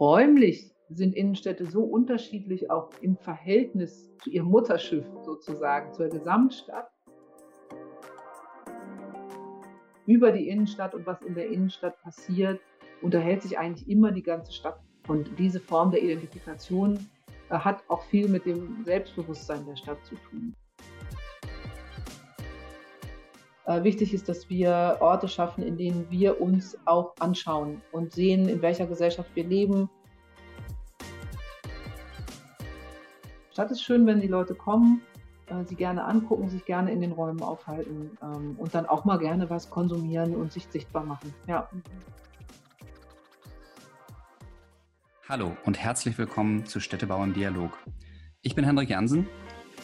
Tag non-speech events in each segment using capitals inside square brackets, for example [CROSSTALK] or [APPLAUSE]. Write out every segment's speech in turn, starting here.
Räumlich sind Innenstädte so unterschiedlich auch im Verhältnis zu ihrem Mutterschiff sozusagen, zur Gesamtstadt. Über die Innenstadt und was in der Innenstadt passiert, unterhält sich eigentlich immer die ganze Stadt. Und diese Form der Identifikation äh, hat auch viel mit dem Selbstbewusstsein der Stadt zu tun. Wichtig ist, dass wir Orte schaffen, in denen wir uns auch anschauen und sehen, in welcher Gesellschaft wir leben. Stadt ist schön, wenn die Leute kommen, äh, sie gerne angucken, sich gerne in den Räumen aufhalten ähm, und dann auch mal gerne was konsumieren und sich sichtbar machen. Ja. Hallo und herzlich willkommen zu Städtebau im Dialog. Ich bin Hendrik Jansen.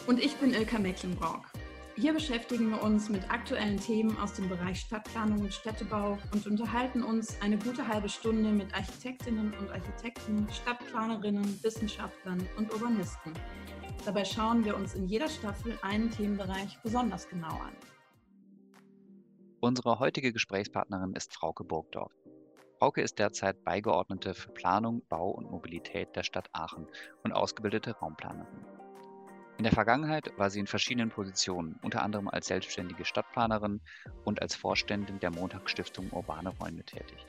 Und ich bin Ilka Mecklenburg. Hier beschäftigen wir uns mit aktuellen Themen aus dem Bereich Stadtplanung und Städtebau und unterhalten uns eine gute halbe Stunde mit Architektinnen und Architekten, Stadtplanerinnen, Wissenschaftlern und Urbanisten. Dabei schauen wir uns in jeder Staffel einen Themenbereich besonders genau an. Unsere heutige Gesprächspartnerin ist Frauke Burgdorf. Frauke ist derzeit Beigeordnete für Planung, Bau und Mobilität der Stadt Aachen und ausgebildete Raumplanerin. In der Vergangenheit war sie in verschiedenen Positionen, unter anderem als selbstständige Stadtplanerin und als Vorständin der Montagsstiftung Urbane Räume tätig.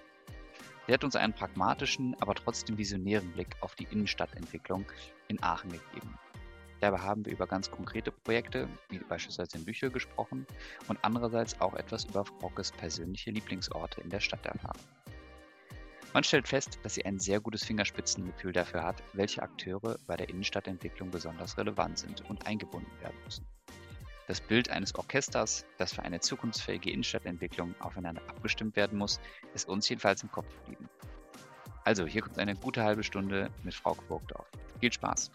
Sie hat uns einen pragmatischen, aber trotzdem visionären Blick auf die Innenstadtentwicklung in Aachen gegeben. Dabei haben wir über ganz konkrete Projekte, wie beispielsweise in Bücher gesprochen und andererseits auch etwas über Frockes persönliche Lieblingsorte in der Stadt erfahren. Man stellt fest, dass sie ein sehr gutes Fingerspitzengefühl dafür hat, welche Akteure bei der Innenstadtentwicklung besonders relevant sind und eingebunden werden müssen. Das Bild eines Orchesters, das für eine zukunftsfähige Innenstadtentwicklung aufeinander abgestimmt werden muss, ist uns jedenfalls im Kopf geblieben. Also, hier kommt eine gute halbe Stunde mit Frau Burgdorf. Viel Spaß!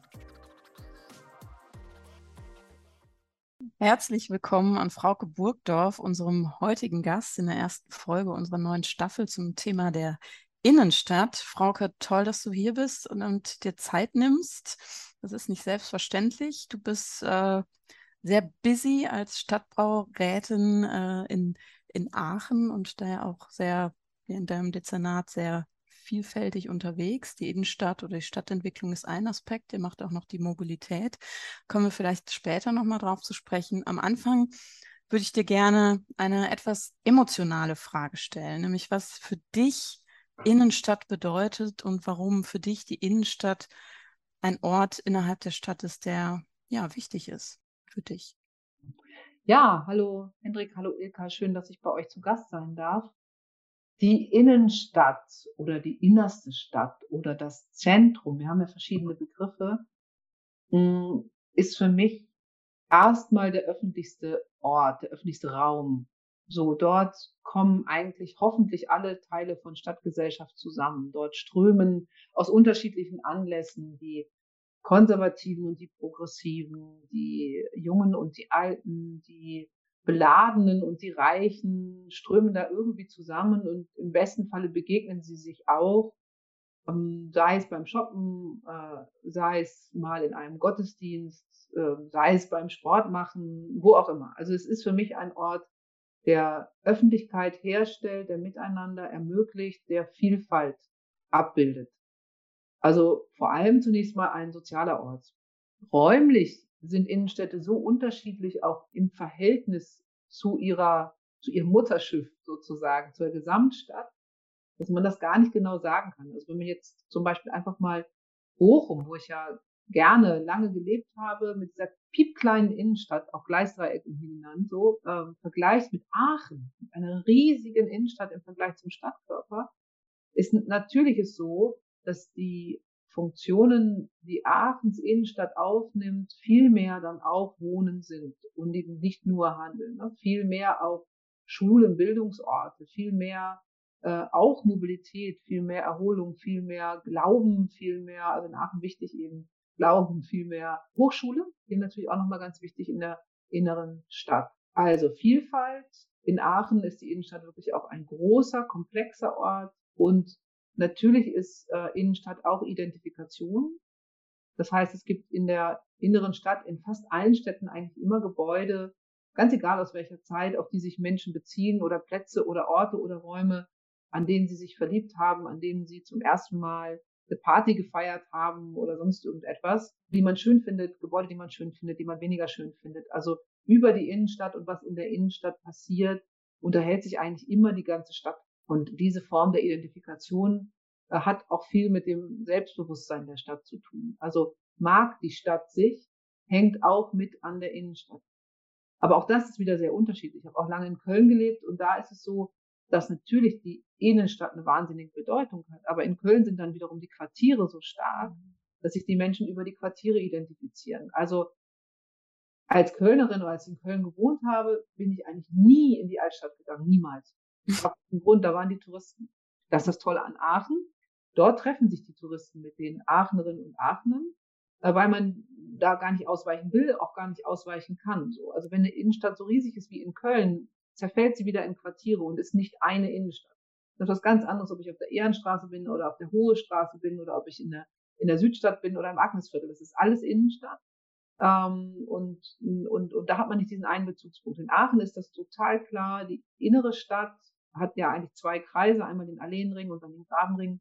Herzlich willkommen an Frauke Burgdorf, unserem heutigen Gast in der ersten Folge unserer neuen Staffel zum Thema der Innenstadt. Frauke, toll, dass du hier bist und, und dir Zeit nimmst. Das ist nicht selbstverständlich. Du bist äh, sehr busy als Stadtbaurätin äh, in, in Aachen und daher auch sehr in deinem Dezernat sehr vielfältig unterwegs. Die Innenstadt oder die Stadtentwicklung ist ein Aspekt. Ihr macht auch noch die Mobilität. Kommen wir vielleicht später nochmal drauf zu sprechen. Am Anfang würde ich dir gerne eine etwas emotionale Frage stellen, nämlich was für dich Innenstadt bedeutet und warum für dich die Innenstadt ein Ort innerhalb der Stadt ist, der ja wichtig ist für dich. Ja, hallo Hendrik, hallo Ilka, schön, dass ich bei euch zu Gast sein darf. Die Innenstadt oder die innerste Stadt oder das Zentrum, wir haben ja verschiedene Begriffe, hm, ist für mich erstmal der öffentlichste Ort, der öffentlichste Raum, so, dort kommen eigentlich hoffentlich alle Teile von Stadtgesellschaft zusammen. Dort strömen aus unterschiedlichen Anlässen die Konservativen und die Progressiven, die Jungen und die Alten, die Beladenen und die Reichen strömen da irgendwie zusammen und im besten Falle begegnen sie sich auch, ähm, sei es beim Shoppen, äh, sei es mal in einem Gottesdienst, äh, sei es beim Sport machen, wo auch immer. Also es ist für mich ein Ort, der Öffentlichkeit herstellt, der Miteinander ermöglicht, der Vielfalt abbildet. Also vor allem zunächst mal ein sozialer Ort. Räumlich sind Innenstädte so unterschiedlich auch im Verhältnis zu ihrer, zu ihrem Mutterschiff sozusagen, zur Gesamtstadt, dass man das gar nicht genau sagen kann. Also wenn man jetzt zum Beispiel einfach mal Bochum, wo ich ja gerne lange gelebt habe, mit dieser piepkleinen Innenstadt, auch Gleisdreieck genannt, so, ähm, vergleicht mit Aachen, mit einer riesigen Innenstadt im Vergleich zum Stadtkörper, ist natürlich ist so, dass die Funktionen, die Aachens Innenstadt aufnimmt, viel mehr dann auch Wohnen sind und eben nicht nur Handeln, ne? viel mehr auch Schulen, Bildungsorte, viel mehr äh, auch Mobilität, viel mehr Erholung, viel mehr Glauben, viel mehr, also in Aachen wichtig eben Glauben vielmehr Hochschule, die natürlich auch nochmal ganz wichtig in der inneren Stadt. Also Vielfalt. In Aachen ist die Innenstadt wirklich auch ein großer, komplexer Ort und natürlich ist äh, Innenstadt auch Identifikation. Das heißt, es gibt in der inneren Stadt in fast allen Städten eigentlich immer Gebäude, ganz egal aus welcher Zeit, auf die sich Menschen beziehen oder Plätze oder Orte oder Räume, an denen sie sich verliebt haben, an denen sie zum ersten Mal eine Party gefeiert haben oder sonst irgendetwas, die man schön findet, Gebäude, die man schön findet, die man weniger schön findet. Also über die Innenstadt und was in der Innenstadt passiert, unterhält sich eigentlich immer die ganze Stadt. Und diese Form der Identifikation äh, hat auch viel mit dem Selbstbewusstsein der Stadt zu tun. Also mag die Stadt sich, hängt auch mit an der Innenstadt. Aber auch das ist wieder sehr unterschiedlich. Ich habe auch lange in Köln gelebt und da ist es so, dass natürlich die Innenstadt eine wahnsinnige Bedeutung hat. Aber in Köln sind dann wiederum die Quartiere so stark, dass sich die Menschen über die Quartiere identifizieren. Also als Kölnerin oder als ich in Köln gewohnt habe, bin ich eigentlich nie in die Altstadt gegangen, niemals. Auf dem Grund, da waren die Touristen. Das ist das Tolle an Aachen. Dort treffen sich die Touristen mit den Aachenerinnen und Aachenern, äh, weil man da gar nicht ausweichen will, auch gar nicht ausweichen kann. So, also wenn eine Innenstadt so riesig ist wie in Köln, zerfällt sie wieder in Quartiere und ist nicht eine Innenstadt. Das ist was ganz anderes, ob ich auf der Ehrenstraße bin oder auf der Hohe Straße bin oder ob ich in der, in der Südstadt bin oder im Agnesviertel. Das ist alles Innenstadt. Ähm, und, und, und da hat man nicht diesen einen Bezugspunkt. In Aachen ist das total klar. Die innere Stadt hat ja eigentlich zwei Kreise, einmal den Alleenring und dann den Grabenring.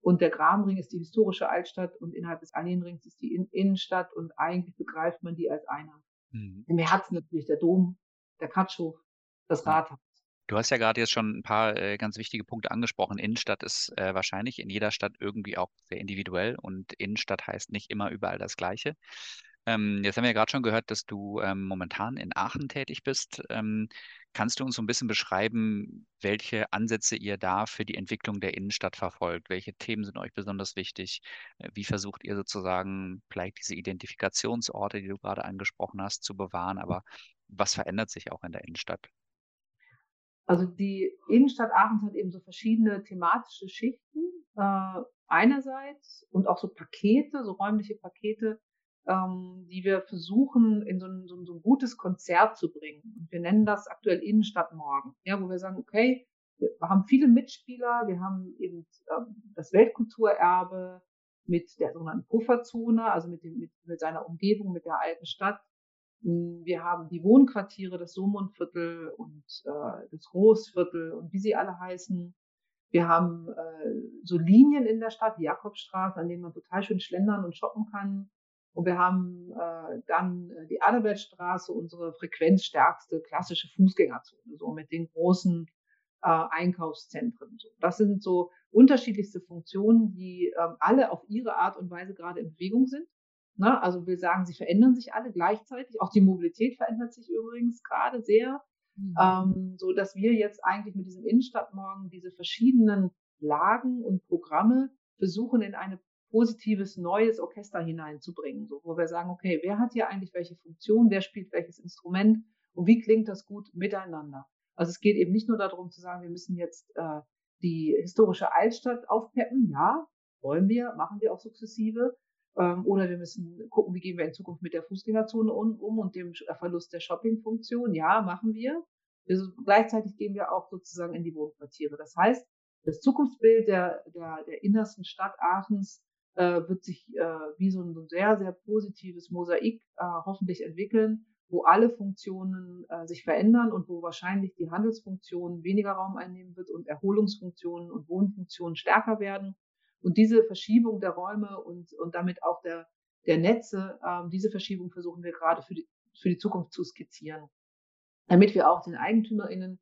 Und der Grabenring ist die historische Altstadt und innerhalb des Alleenrings ist die Innenstadt und eigentlich begreift man die als einer. Mhm. Im Herzen natürlich der Dom, der Katschhof, das Rathaus. Du hast ja gerade jetzt schon ein paar äh, ganz wichtige Punkte angesprochen. Innenstadt ist äh, wahrscheinlich in jeder Stadt irgendwie auch sehr individuell und Innenstadt heißt nicht immer überall das Gleiche. Ähm, jetzt haben wir ja gerade schon gehört, dass du ähm, momentan in Aachen tätig bist. Ähm, kannst du uns so ein bisschen beschreiben, welche Ansätze ihr da für die Entwicklung der Innenstadt verfolgt? Welche Themen sind euch besonders wichtig? Äh, wie versucht ihr sozusagen vielleicht diese Identifikationsorte, die du gerade angesprochen hast, zu bewahren? Aber was verändert sich auch in der Innenstadt? Also die Innenstadt Aachen hat eben so verschiedene thematische Schichten äh, einerseits und auch so Pakete, so räumliche Pakete, ähm, die wir versuchen in so ein, so, ein, so ein gutes Konzert zu bringen. Und wir nennen das aktuell Innenstadt morgen, ja, wo wir sagen, okay, wir haben viele Mitspieler, wir haben eben ähm, das Weltkulturerbe mit der sogenannten Pufferzone, also mit, dem, mit, mit seiner Umgebung, mit der alten Stadt. Hm, wir haben die Wohnquartiere, das Sumundviertel und äh, das Großviertel und wie sie alle heißen. Wir haben äh, so Linien in der Stadt, die Jakobstraße, an denen man total schön schlendern und shoppen kann. Und wir haben äh, dann äh, die Adalbertstraße, unsere frequenzstärkste klassische Fußgängerzone, so mit den großen äh, Einkaufszentren. So. Das sind so unterschiedlichste Funktionen, die ähm, alle auf ihre Art und Weise gerade in Bewegung sind. Ne? Also wir sagen, sie verändern sich alle gleichzeitig. Auch die Mobilität verändert sich übrigens gerade sehr, mhm. ähm, so dass wir jetzt eigentlich mit diesem Innenstadtmorgen diese verschiedenen Lagen und Programme versuchen in eine positives neues Orchester hineinzubringen, so, wo wir sagen, okay, wer hat hier eigentlich welche Funktion, wer spielt welches Instrument und wie klingt das gut miteinander? Also es geht eben nicht nur darum zu sagen, wir müssen jetzt äh, die historische Altstadt aufpeppen, ja, wollen wir, machen wir auch sukzessive, ähm, oder wir müssen gucken, wie gehen wir in Zukunft mit der Fußgängerzone um, um und dem Verlust der Shoppingfunktion, ja, machen wir. wir. Gleichzeitig gehen wir auch sozusagen in die Wohnquartiere. Das heißt, das Zukunftsbild der, der, der innersten Stadt Aachens äh, wird sich äh, wie so ein, sehr, sehr positives Mosaik äh, hoffentlich entwickeln, wo alle Funktionen äh, sich verändern und wo wahrscheinlich die Handelsfunktion weniger Raum einnehmen wird und Erholungsfunktionen und Wohnfunktionen stärker werden. Und diese Verschiebung der Räume und, und damit auch der, der Netze, ähm, diese Verschiebung versuchen wir gerade für die, für die Zukunft zu skizzieren, damit wir auch den EigentümerInnen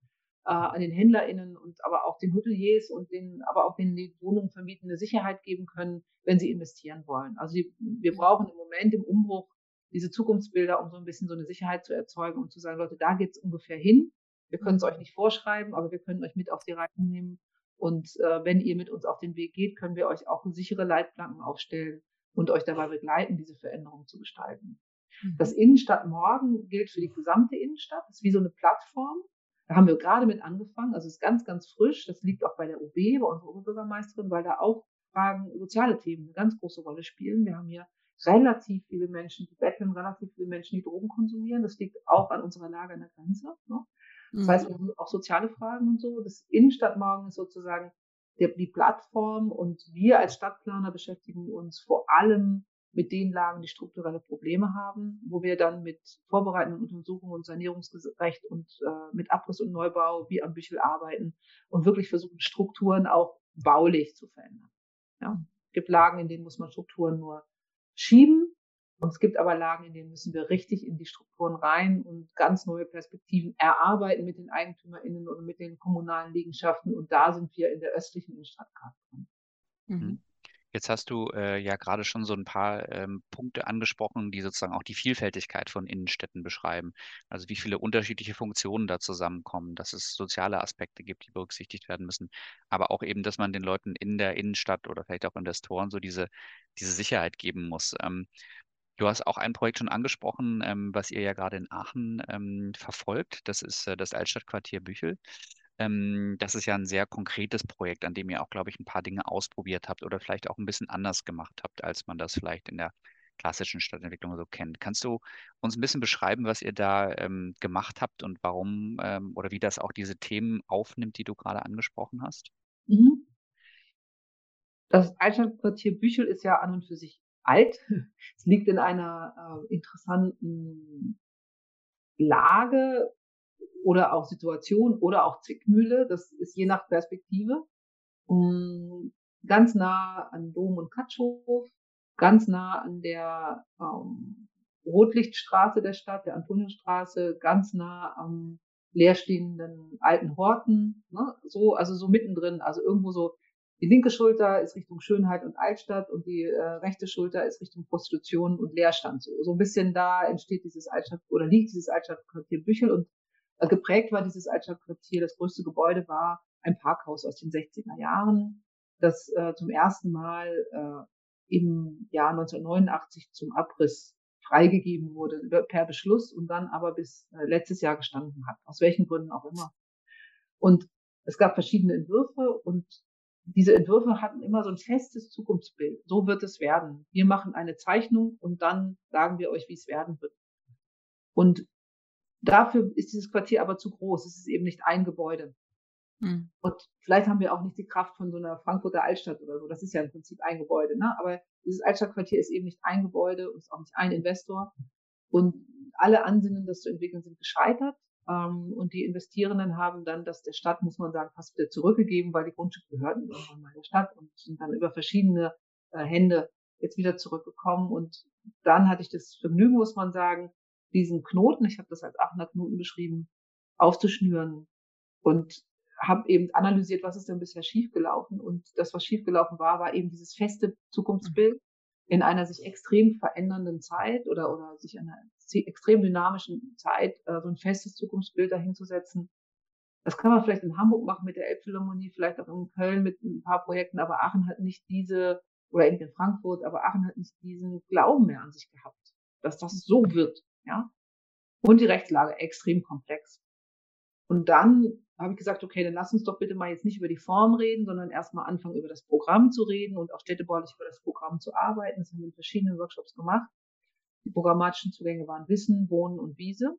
äh, an den HändlerInnen und aber auch den Hoteliers und den, aber auch den Wohnungen vermieten, eine Sicherheit geben können, wenn sie investieren wollen. Also die, wir brauchen im Moment im Umbruch diese Zukunftsbilder, um so ein bisschen so eine Sicherheit zu erzeugen und zu sagen, Leute, da geht's ungefähr hin. Wir können es euch nicht vorschreiben, aber wir können euch mit auf die Reise nehmen. Und äh, wenn ihr mit uns auf den Weg geht, können wir euch auch sichere Leitplanken aufstellen und euch dabei begleiten, diese Veränderung zu gestalten. Mhm. Das Innenstadt morgen gilt für die gesamte Innenstadt. Das ist wie so eine Plattform, da haben wir gerade mit angefangen, also es ist ganz, ganz frisch. Das liegt auch bei der UB, bei unserer Oberbürgermeisterin, weil da auch Fragen, soziale Themen eine ganz große Rolle spielen. Wir haben hier relativ viele Menschen, die betteln, relativ viele Menschen, die Drogen konsumieren. Das liegt auch an unserer Lage an der Grenze. Ne? Das mhm. heißt, auch soziale Fragen und so. Das Innenstadtmorgen ist sozusagen der, die Plattform und wir als Stadtplaner beschäftigen uns vor allem mit den Lagen, die strukturelle Probleme haben, wo wir dann mit vorbereitenden Untersuchungen und Sanierungsrecht und äh, mit Abriss und Neubau wie am Büchel arbeiten und wirklich versuchen, Strukturen auch baulich zu verändern. Ja. Es gibt Lagen, in denen muss man Strukturen nur schieben. Und es gibt aber Lagen, in denen müssen wir richtig in die Strukturen rein und ganz neue Perspektiven erarbeiten mit den EigentümerInnen oder mit den kommunalen Liegenschaften. Und da sind wir in der östlichen Innenstadt gerade dran. Mhm. Jetzt hast du äh, ja gerade schon so ein paar ähm, Punkte angesprochen, die sozusagen auch die Vielfältigkeit von Innenstädten beschreiben. Also wie viele unterschiedliche Funktionen da zusammenkommen, dass es soziale Aspekte gibt, die berücksichtigt werden müssen, aber auch eben, dass man den Leuten in der Innenstadt oder vielleicht auch Investoren so diese, diese Sicherheit geben muss. Ähm, Du hast auch ein Projekt schon angesprochen, ähm, was ihr ja gerade in Aachen ähm, verfolgt. Das ist äh, das Altstadtquartier Büchel. Ähm, das ist ja ein sehr konkretes Projekt, an dem ihr auch, glaube ich, ein paar Dinge ausprobiert habt oder vielleicht auch ein bisschen anders gemacht habt, als man das vielleicht in der klassischen Stadtentwicklung so kennt. Kannst du uns ein bisschen beschreiben, was ihr da ähm, gemacht habt und warum ähm, oder wie das auch diese Themen aufnimmt, die du gerade angesprochen hast? Mhm. Das Altstadtquartier Büchel ist ja an und für sich alt. [LAUGHS] Es liegt in einer äh, interessanten Lage oder auch Situation oder auch Zwickmühle. Das ist je nach Perspektive. Um, ganz nah an Dom und Katschhof, ganz nah an der ähm, Rotlichtstraße der Stadt, der Antoniusstraße, ganz nah am leerstehenden alten Horten, ne? so, also so mittendrin, also irgendwo so, die linke Schulter ist Richtung Schönheit und Altstadt und die äh, rechte Schulter ist Richtung Prostitution und Leerstand. So, so ein bisschen da entsteht dieses Altstadt oder liegt dieses Altstadtquartier Büchel und äh, geprägt war dieses Altstadtquartier. Das größte Gebäude war ein Parkhaus aus den 60er Jahren, das äh, zum ersten Mal äh, im Jahr 1989 zum Abriss freigegeben wurde per Beschluss und dann aber bis äh, letztes Jahr gestanden hat, aus welchen Gründen auch immer. Und es gab verschiedene Entwürfe und diese Entwürfe hatten immer so ein festes Zukunftsbild. So wird es werden. Wir machen eine Zeichnung und dann sagen wir euch, wie es werden wird. Und Dafür ist dieses Quartier aber zu groß. Es ist eben nicht ein Gebäude. Mhm. Und vielleicht haben wir auch nicht die Kraft von so einer Frankfurter Altstadt oder so. Das ist ja im Prinzip ein Gebäude. Ne? Aber dieses Altstadtquartier ist eben nicht ein Gebäude und ist auch nicht ein Investor. Und alle Ansinnen, das zu entwickeln, sind gescheitert. Ähm, und die Investierenden haben dann das der Stadt, muss man sagen, fast wieder zurückgegeben, weil die Grundstücke gehörten irgendwann mal der Stadt und sind dann über verschiedene äh, Hände jetzt wieder zurückgekommen. Und dann hatte ich das Vergnügen, muss man sagen, diesen Knoten, ich habe das als 800 Knoten beschrieben, aufzuschnüren und habe eben analysiert, was ist denn bisher schiefgelaufen. Und das, was schiefgelaufen war, war eben dieses feste Zukunftsbild in einer sich extrem verändernden Zeit oder, oder sich einer extrem dynamischen Zeit, äh, so ein festes Zukunftsbild dahinzusetzen. Das kann man vielleicht in Hamburg machen mit der Elbphilharmonie, vielleicht auch in Köln mit ein paar Projekten, aber Aachen hat nicht diese, oder eben in Frankfurt, aber Aachen hat nicht diesen Glauben mehr an sich gehabt, dass das so wird. Ja? Und die Rechtslage extrem komplex. Und dann habe ich gesagt, okay, dann lass uns doch bitte mal jetzt nicht über die Form reden, sondern erstmal anfangen, über das Programm zu reden und auch städtebaulich über das Programm zu arbeiten. Das haben wir in verschiedenen Workshops gemacht. Die programmatischen Zugänge waren Wissen, Wohnen und Wiese.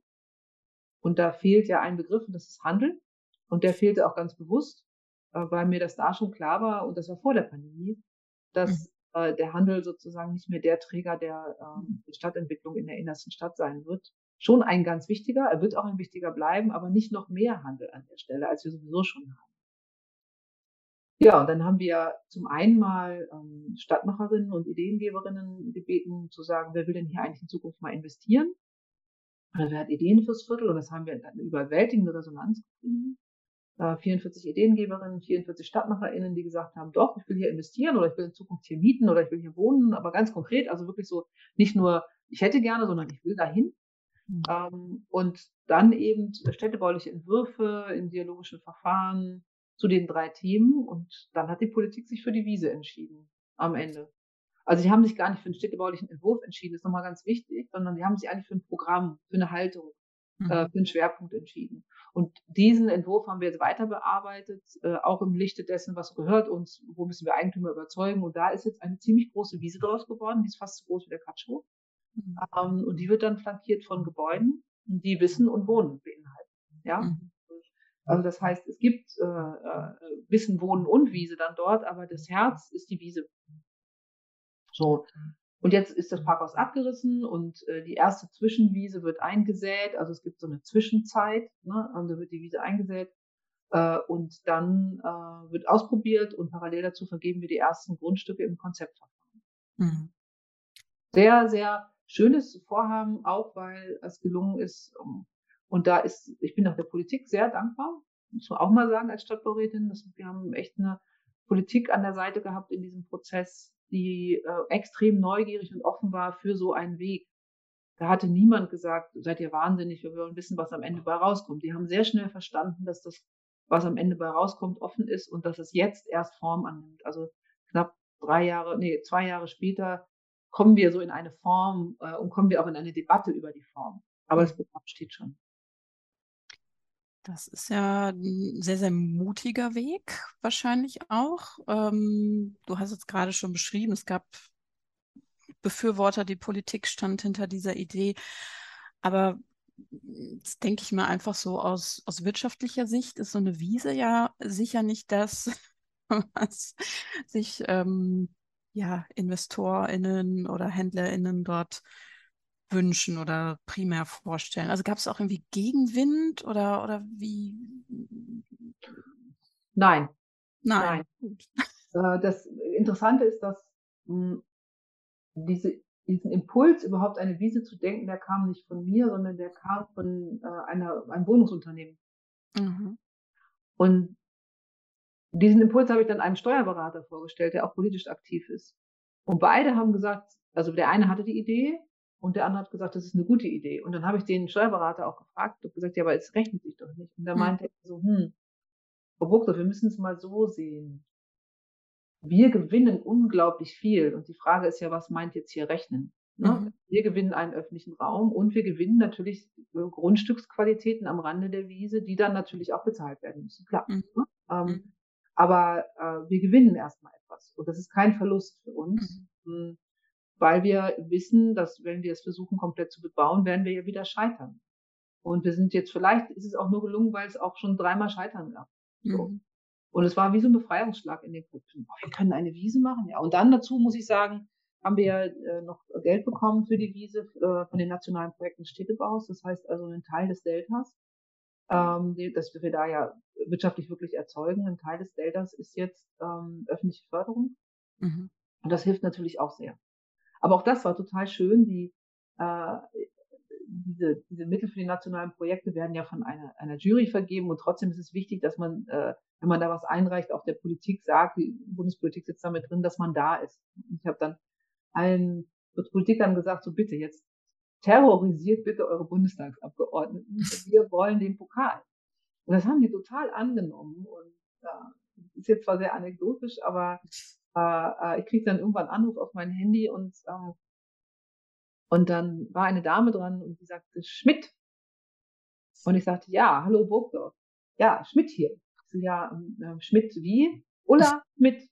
Und da fehlt ja ein Begriff und das ist Handel. Und der fehlte auch ganz bewusst, äh, weil mir das da schon klar war, und das war vor der Pandemie, dass mhm äh, der Handel sozusagen nicht mehr der Träger der ähm, Stadtentwicklung in der innersten Stadt sein wird. Schon ein ganz wichtiger, er wird auch ein wichtiger bleiben, aber nicht noch mehr Handel an der Stelle, als wir sowieso schon haben. Ja, und dann haben wir zum einen mal ähm, Stadtmacherinnen und Ideengeberinnen gebeten zu sagen, wer will denn hier eigentlich in Zukunft mal investieren? Oder wer hat Ideen fürs Viertel? Und das haben wir eine überwältigende Resonanz gefunden. 44 Ideengeberinnen, 44 StadtmacherInnen, die gesagt haben, doch, ich will hier investieren oder ich will in Zukunft hier mieten oder ich will hier wohnen, aber ganz konkret, also wirklich so nicht nur, ich hätte gerne, sondern ich will dahin. Mhm. Ähm, und dann eben städtebauliche Entwürfe in dialogischen Verfahren zu den drei Themen und dann hat die Politik sich für die Wiese entschieden am Ende. Also sie haben sich gar nicht für einen städtebaulichen Entwurf entschieden, das ist nochmal ganz wichtig, sondern sie haben sich eigentlich für ein Programm, für eine Haltung, mhm. äh, für einen Schwerpunkt entschieden. Und diesen Entwurf haben wir jetzt weiter bearbeitet, äh, auch im Lichte dessen, was gehört uns, wo müssen wir Eigentümer überzeugen. Und da ist jetzt eine ziemlich große Wiese draus geworden, die ist fast so groß wie der Katschhof. Mhm. Ähm, und die wird dann flankiert von Gebäuden, die Wissen und Wohnen beinhalten. Ja. Mhm. Also das heißt, es gibt äh, äh, Wissen, Wohnen und Wiese dann dort, aber das Herz ist die Wiese. So. Und jetzt ist das Parkhaus abgerissen und äh, die erste Zwischenwiese wird eingesät. Also es gibt so eine Zwischenzeit, ne? also wird die Wiese eingesät. Äh, und dann äh, wird ausprobiert und parallel dazu vergeben wir die ersten Grundstücke im Konzeptverfahren. Mhm. Sehr, sehr schönes Vorhaben, auch weil es gelungen ist. Um, und da ist, ich bin auch der Politik sehr dankbar, muss man auch mal sagen als Stadtbaurätin. Das, wir haben echt eine Politik an der Seite gehabt in diesem Prozess, die äh, extrem neugierig und offen war für so einen Weg. Da hatte niemand gesagt, seid ihr wahnsinnig, wir wollen wissen, was am Ende bei rauskommt. Die haben sehr schnell verstanden, dass das, was am Ende bei rauskommt, offen ist und dass es jetzt erst Form annimmt. Also knapp drei Jahre, nee, zwei Jahre später kommen wir so in eine Form äh, und kommen wir auch in eine Debatte über die Form. Aber das Programm steht schon. Das ist ja ein sehr, sehr mutiger Weg, wahrscheinlich auch. Ähm, du hast es gerade schon beschrieben, es gab Befürworter, die Politik stand hinter dieser Idee. Aber jetzt denke ich mal einfach so aus, aus wirtschaftlicher Sicht ist so eine Wiese ja sicher nicht das, [LAUGHS] was sich ähm, ja, InvestorInnen oder HändlerInnen dort wünschen oder primär vorstellen? Also gab es auch irgendwie Gegenwind oder, oder wie? Nein. Nein. Nein. Äh, das Interessante ist, dass hm, diese, diesen Impuls, überhaupt eine Wiese zu denken, der kam nicht von mir, sondern der kam von äh, einer, einem Wohnungsunternehmen. Mhm. Und diesen Impuls habe ich dann einem Steuerberater vorgestellt, der auch politisch aktiv ist. Und beide haben gesagt, also der eine hatte die Idee und der andere hat gesagt, das ist eine gute Idee. Und dann habe ich den Steuerberater auch gefragt und gesagt, ja, aber es rechnet sich doch nicht. Und da hm. meinte er so, hm, Frau Buchler, wir müssen es mal so sehen. Wir gewinnen unglaublich viel. Und die Frage ist ja, was meint jetzt hier rechnen? Ne? Mhm. Wir gewinnen einen öffentlichen Raum und wir gewinnen natürlich Grundstücksqualitäten am Rande der Wiese, die dann natürlich auch bezahlt werden müssen. Klar. Mhm. Ne? Ähm, mhm. Aber äh, wir gewinnen erstmal etwas. Und das ist kein Verlust für uns. Mhm. Weil wir wissen, dass wenn wir es versuchen, komplett zu bebauen, werden wir ja wieder scheitern. Und wir sind jetzt, vielleicht ist es auch nur gelungen, weil es auch schon dreimal scheitern gab. So. Mhm. Und es war wie so ein Befreiungsschlag in den Köpfen. Oh, wir können eine Wiese machen, ja. Und dann dazu muss ich sagen, haben wir ja äh, noch Geld bekommen für die Wiese äh, von den nationalen Projekten Städtebaus. Das heißt also ein Teil des Deltas, ähm, dass wir da ja wirtschaftlich wirklich erzeugen. Ein Teil des Deltas ist jetzt ähm, öffentliche Förderung. Mhm. Und das hilft natürlich auch sehr. Aber auch das war total schön. Die, äh, diese, diese Mittel für die nationalen Projekte werden ja von einer, einer Jury vergeben und trotzdem ist es wichtig, dass man, äh, wenn man da was einreicht, auch der Politik sagt, die Bundespolitik sitzt damit drin, dass man da ist. Ich habe dann allen Politikern gesagt, so bitte jetzt terrorisiert bitte eure Bundestagsabgeordneten. Wir wollen den Pokal. Und das haben die total angenommen und ja, ist jetzt zwar sehr anekdotisch, aber äh, ich krieg dann irgendwann einen Anruf auf mein Handy und äh, und dann war eine Dame dran und die sagte Schmidt. Und ich sagte, ja, hallo Burgdorf. Ja, Schmidt hier. Ich so, ja, äh, Schmidt wie? Ulla Schmidt.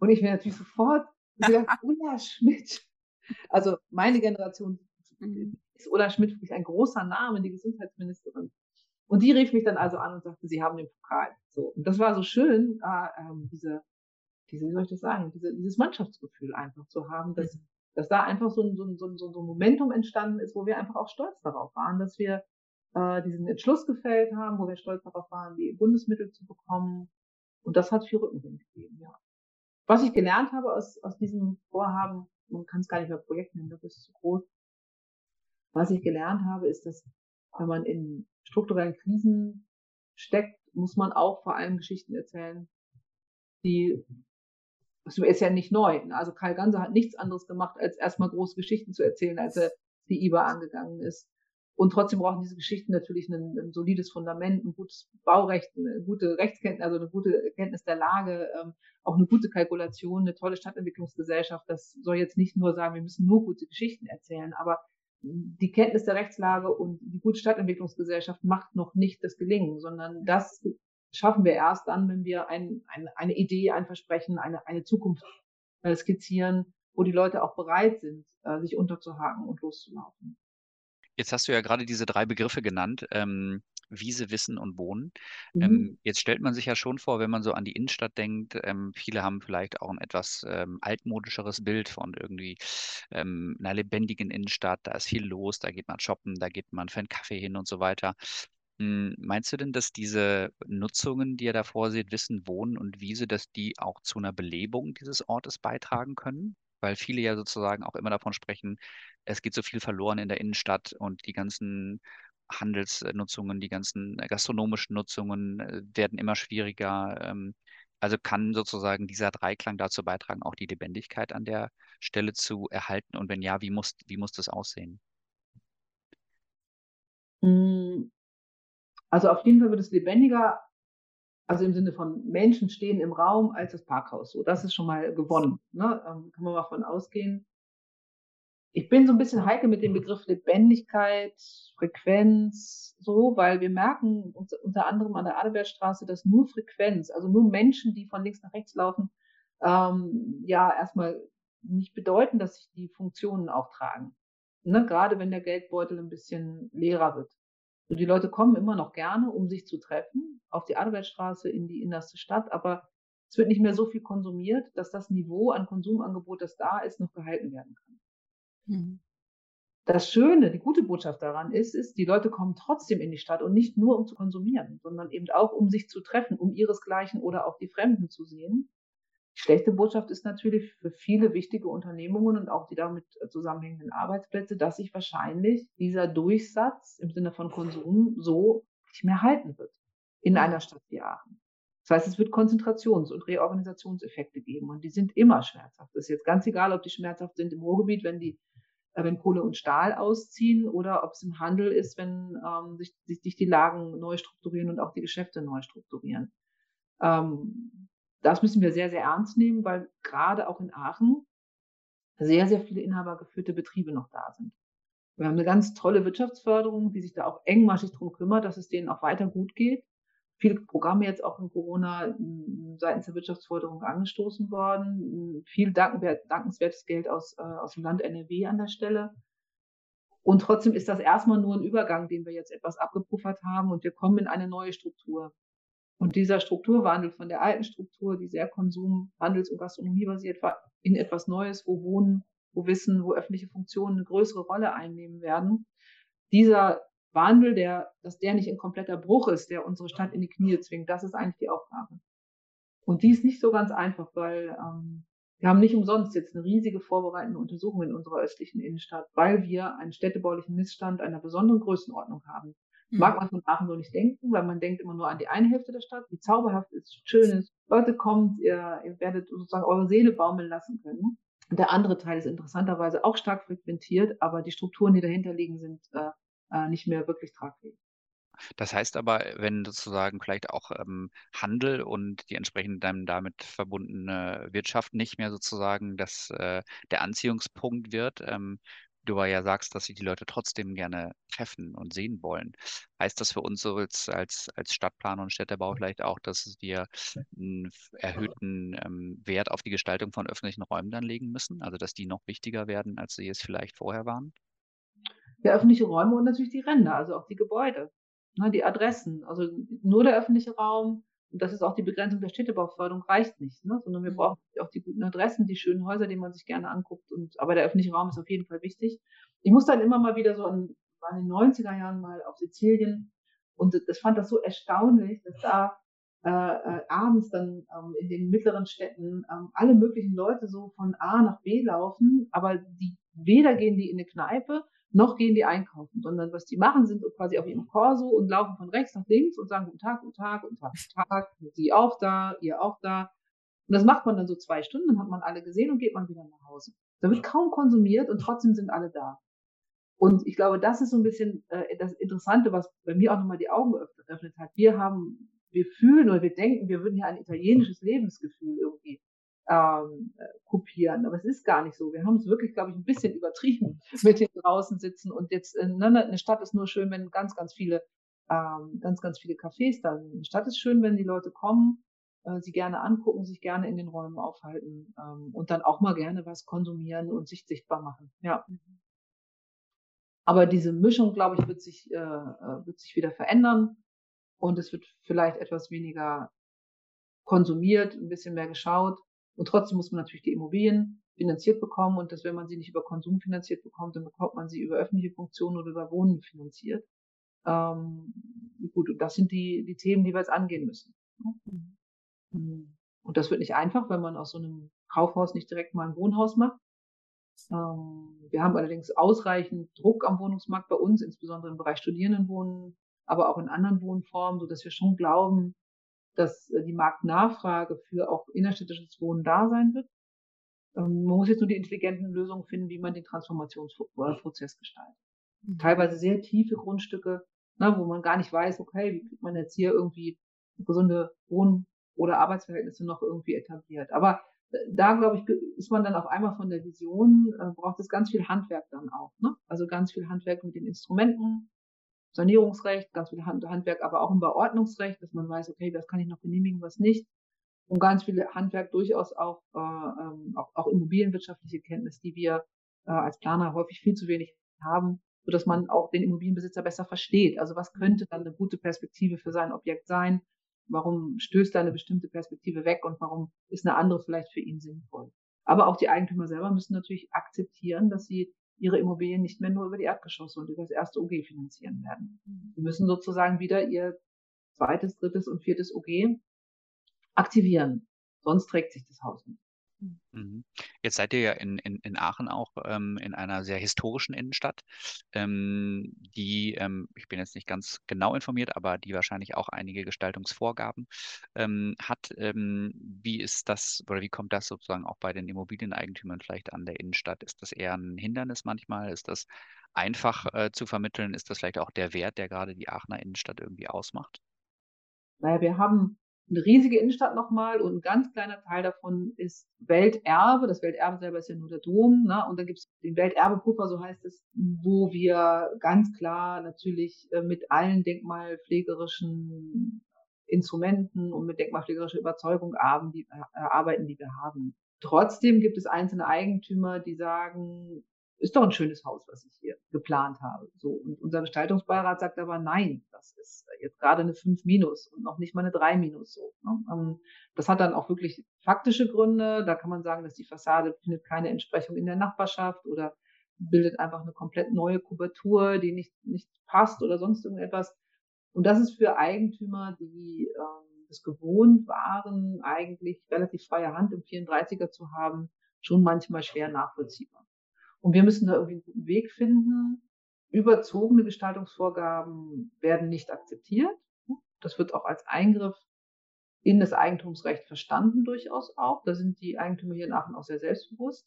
Und ich wäre natürlich sofort gesagt, [LAUGHS] Ulla Schmidt. Also meine Generation mhm. ist Ulla Schmidt wirklich ein großer Name, die Gesundheitsministerin. Und die rief mich dann also an und sagte, sie haben den Pokal. So. Und das war so schön, äh, ähm, diese diese, wie soll ich das sagen, diese, dieses Mannschaftsgefühl einfach zu haben, dass, mhm. dass da einfach so ein, so, ein, so, ein, so ein Momentum entstanden ist, wo wir einfach auch stolz darauf waren, dass wir äh, diesen Entschluss gefällt haben, wo wir stolz darauf waren, die Bundesmittel zu bekommen. Und das hat viel Rückenwind gegeben, ja. Was ich gelernt habe aus, aus diesem Vorhaben, man kann es gar nicht mehr Projekt nennen, das ist zu groß. Was ich gelernt habe, ist, dass wenn man in strukturellen Krisen steckt, muss man auch vor allem Geschichten erzählen, die das ist ja nicht neu. Ne? Also Karl Ganser hat nichts anderes gemacht, als erstmal große Geschichten zu erzählen, als er die IBA angegangen ist. Und trotzdem brauchen diese Geschichten natürlich ein, ein solides Fundament, ein gutes Baurecht, eine gute Rechtskenntnis, also eine gute Kenntnis der Lage, ähm, auch eine gute Kalkulation, eine tolle Stadtentwicklungsgesellschaft. Das soll jetzt nicht nur sagen, wir müssen nur gute Geschichten erzählen, aber die Kenntnis der Rechtslage und die gute Stadtentwicklungsgesellschaft macht noch nicht das Gelingen, sondern das schaffen wir erst dann, wenn wir ein, ein, eine Idee, ein Versprechen, eine, eine Zukunft äh, skizzieren, wo die Leute auch bereit sind, äh, sich unterzuhaken und loszulaufen. Jetzt hast du ja gerade diese drei Begriffe genannt. Ähm, Wiese, Wissen und Wohnen. Mhm. Ähm, jetzt stellt man sich ja schon vor, wenn man so an die Innenstadt denkt, ähm, viele haben vielleicht auch ein etwas ähm, altmodischeres Bild von irgendwie ähm, einer lebendigen Innenstadt. Da ist viel los, da geht man shoppen, da geht man für einen Kaffee hin und so weiter. Hm, meinst du denn, dass diese Nutzungen, die ihr da vorseht, Wissen, Wohnen und Wiese, dass die auch zu einer Belebung dieses Ortes beitragen können? Weil viele ja sozusagen auch immer davon sprechen, es geht so viel verloren in der Innenstadt und die ganzen Handelsnutzungen, die ganzen gastronomischen Nutzungen äh, werden immer schwieriger. Ähm, also kann sozusagen dieser Dreiklang dazu beitragen, auch die Lebendigkeit an der Stelle zu erhalten? Und wenn ja, wie muss, wie muss das aussehen? Hm, also auf jeden Fall wird es lebendiger, also im Sinne von Menschen stehen im Raum als das Parkhaus. So, das ist schon mal gewonnen. Ne? Ähm, kann man mal von ausgehen. Ich bin so ein bisschen heikel mit dem Begriff Lebendigkeit, Frequenz, so, weil wir merken unter, anderem an der Adelbertstraße, dass nur Frequenz, also nur Menschen, die von links nach rechts laufen, ähm, ja erstmal nicht bedeuten, dass sich die Funktionen auch tragen. Ne? Gerade wenn der Geldbeutel ein bisschen leerer wird. So, die Leute kommen immer noch gerne, um sich zu treffen, auf die Adelbertstraße in die innerste Stadt, aber es wird nicht mehr so viel konsumiert, dass das Niveau an Konsumangebot, das da ist, noch gehalten werden kann. Mhm. Das Schöne, die gute Botschaft daran ist, ist, die Leute kommen trotzdem in die Stadt und nicht nur um zu konsumieren, sondern eben auch um sich zu treffen, um ihresgleichen oder auch die Fremden zu sehen. Die schlechte Botschaft ist natürlich für viele wichtige Unternehmungen und auch die damit zusammenhängenden Arbeitsplätze, dass sich wahrscheinlich dieser Durchsatz im Sinne von Konsum so nicht mehr halten wird in einer Stadt wie Aachen. Das heißt, es wird Konzentrations- und Reorganisationseffekte geben und die sind immer schmerzhaft. Das ist jetzt ganz egal, ob die schmerzhaft sind im Ruhrgebiet, wenn die äh, wenn Kohle und Stahl ausziehen oder ob es im Handel ist, wenn ähm, sich, sich, die Lagen neu strukturieren und auch die Geschäfte neu strukturieren. Ähm, das müssen wir sehr, sehr ernst nehmen, weil gerade auch in Aachen sehr, sehr viele inhabergeführte Betriebe noch da sind. Wir haben eine ganz tolle Wirtschaftsförderung, die sich da auch engmaschig drum kümmert, dass es denen auch weiter gut geht viele Programme jetzt auch in Corona hm, seitens der Wirtschaftsförderung angestoßen worden. Viel dankenswertes Geld aus, äh, aus dem Land NRW an der Stelle. Und trotzdem ist das erstmal nur ein Übergang, den wir jetzt etwas abgepuffert haben und wir kommen in eine neue Struktur. Und dieser Strukturwandel von der alten Struktur, die sehr konsum-, handels- und gastronomiebasiert war, in etwas Neues, wo Wohnen, wo Wissen, wo öffentliche Funktionen eine größere Rolle einnehmen werden. Dieser Wandel, der, dass der nicht in kompletter Bruch ist, der unsere Stadt in die Knie zwingt, das ist eigentlich die Aufgabe. Und die ist nicht so ganz einfach, weil ähm, wir haben nicht umsonst jetzt eine riesige vorbereitende Untersuchung in unserer östlichen Innenstadt, weil wir einen städtebaulichen Missstand einer besonderen Größenordnung haben. Mhm. Mag man von Aachen so nicht denken, weil man denkt immer nur an die eine Hälfte der Stadt, wie zauberhaft ist, schön ist. Leute kommt, ihr, ihr werdet sozusagen eure Seele baumeln lassen können. Der andere Teil ist interessanterweise auch stark frequentiert, aber die Strukturen, die dahinter liegen, sind äh, äh, nicht mehr wirklich tragfähig. Das heißt aber, wenn sozusagen vielleicht auch ähm, Handel und die entsprechend dann damit verbundene Wirtschaft nicht mehr sozusagen das, äh, der Anziehungspunkt wird, ähm, du ja sagst, dass sich die Leute trotzdem gerne treffen und sehen wollen. Heißt das für uns so als, als, als Stadtplaner und Städtebau vielleicht auch, dass wir einen erhöhten ähm, Wert auf die Gestaltung von öffentlichen Räumen dann legen müssen? Also dass die noch wichtiger werden, als sie es vielleicht vorher waren? Ja, öffentliche Räume und natürlich die Ränder, also auch die Gebäude, ne, die Adressen. Also nur der öffentliche Raum, und das ist auch die Begrenzung der Städtebauförderung, reicht nicht, ne, sondern wir mhm. brauchen auch die guten Adressen, die schönen Häuser, die man sich gerne anguckt. Und, aber der öffentliche Raum ist auf jeden Fall wichtig. Ich muss dann immer mal wieder so an, war in den 90er Jahren mal auf Sizilien und das fand das so erstaunlich, dass da äh, äh, abends dann ähm, in den mittleren Städten ähm, alle möglichen Leute so von A nach B laufen, aber die weder gehen die in eine Kneipe, noch gehen die einkaufen, sondern was die machen, sind quasi auf ihrem Korso und laufen von rechts nach links und sagen Guten Tag, guten Tag, guten Tag, guten Tag, Sie auch da, ihr auch da. Und das macht man dann so zwei Stunden, dann hat man alle gesehen und geht man wieder nach Hause. Da wird kaum konsumiert und trotzdem sind alle da. Und ich glaube, das ist so ein bisschen äh, das Interessante, was bei mir auch nochmal die Augen geöffnet hat. Wir haben, wir fühlen oder wir denken, wir würden hier ein italienisches Lebensgefühl irgendwie ähm, äh, kopieren. Aber es ist gar nicht so. Wir haben es wirklich, glaube ich, ein bisschen übertrieben [LAUGHS] mit den draußen sitzen. Und jetzt, äh, ne, ne, eine Stadt ist nur schön, wenn ganz, ganz viele, ähm, ganz, ganz viele Cafés da sind. Eine Stadt ist schön, wenn die Leute kommen, äh, sie gerne angucken, sich gerne in den Räumen aufhalten ähm, und dann auch mal gerne was konsumieren und sich sichtbar machen. Ja. Aber diese Mischung, glaube ich, wird sich, äh, äh, wird sich wieder verändern und es wird vielleicht etwas weniger konsumiert, ein bisschen mehr geschaut. Und trotzdem muss man natürlich die Immobilien finanziert bekommen und dass wenn man sie nicht über Konsum finanziert bekommt, dann bekommt man sie über öffentliche Funktionen oder über Wohnen finanziert. Ähm, gut, das sind die, die Themen, die wir jetzt angehen müssen. Mhm. Und das wird nicht einfach, wenn man aus so einem Kaufhaus nicht direkt mal ein Wohnhaus macht. Ähm, wir haben allerdings ausreichend Druck am Wohnungsmarkt bei uns, insbesondere im Bereich Studierendenwohnen, aber auch in anderen Wohnformen, so dass wir schon glauben, dass äh, die Marktnachfrage für auch innerstädtisches Wohnen da sein wird. Ähm, man muss jetzt nur die intelligenten Lösungen finden, wie man den Transformationsprozess gestaltet. Mhm. Teilweise sehr tiefe Grundstücke, ne, wo man gar nicht weiß, okay, wie kriegt man jetzt hier irgendwie gesunde Wohn- oder Arbeitsverhältnisse noch irgendwie etabliert. Aber äh, da, glaube ich, ist man dann auf einmal von der Vision, äh, braucht es ganz viel Handwerk dann auch. Ne? Also ganz viel Handwerk mit den Instrumenten, Sanierungsrecht, ganz viel Handwerk, aber auch im Beordnungsrecht, dass man weiß, okay, was kann ich noch genehmigen, was nicht. Und ganz viel Handwerk durchaus auch, äh, ähm, auch, auch immobilienwirtschaftliche Kenntnis, die wir äh, als Planer häufig viel zu wenig haben, so dass man auch den Immobilienbesitzer besser versteht. Also was könnte dann eine gute Perspektive für sein Objekt sein? Warum stößt da eine bestimmte Perspektive weg und warum ist eine andere vielleicht für ihn sinnvoll? Aber auch die Eigentümer selber müssen natürlich akzeptieren, dass sie ihre Immobilien nicht mehr nur über die Erdgeschosse und über das erste OG finanzieren werden. Mhm. Sie müssen sozusagen wieder ihr zweites, drittes und viertes OG aktivieren. Sonst trägt sich das Haus nicht. Mhm. Jetzt seid ihr ja in, in, in Aachen auch ähm, in einer sehr historischen Innenstadt, ähm, die, ähm, ich bin jetzt nicht ganz genau informiert, aber die wahrscheinlich auch einige Gestaltungsvorgaben ähm, hat. Ähm, wie ist das oder wie kommt das sozusagen auch bei den Immobilieneigentümern vielleicht an der Innenstadt? Ist das eher ein Hindernis manchmal? Ist das einfach äh, zu vermitteln? Ist das vielleicht auch der Wert, der gerade die Aachener Innenstadt irgendwie ausmacht? Naja, wir haben eine riesige Innenstadt nochmal und ein ganz kleiner Teil davon ist Welterbe. Das Welterbe selber ist ja nur der Dom. Ne? Und dann gibt es den Welterbepuffer, so heißt es, wo wir ganz klar natürlich äh, mit allen denkmalpflegerischen Instrumenten und mit denkmalpflegerischer Überzeugung äh, arbeiten, die wir haben. Trotzdem gibt es einzelne Eigentümer, die sagen, ist doch ein schönes Haus, was ich hier geplant habe. So. Und unser Gestaltungsbeirat sagt aber nein, das ist jetzt gerade eine 5 minus und noch nicht mal eine 3 minus so. Ne? Ähm, das hat dann auch wirklich faktische Gründe. Da kann man sagen, dass die Fassade findet keine Entsprechung in der Nachbarschaft oder bildet einfach eine komplett neue Kubatur, die nicht, nicht passt oder sonst irgendetwas. Und das ist für Eigentümer, die ähm, es gewohnt waren, eigentlich relativ freie Hand im 34er zu haben, schon manchmal schwer nachvollziehbar. Und wir müssen da irgendwie einen guten Weg finden. Überzogene Gestaltungsvorgaben werden nicht akzeptiert. Das wird auch als Eingriff in das Eigentumsrecht verstanden durchaus auch. Da sind die Eigentümer hier in Aachen auch sehr selbstbewusst.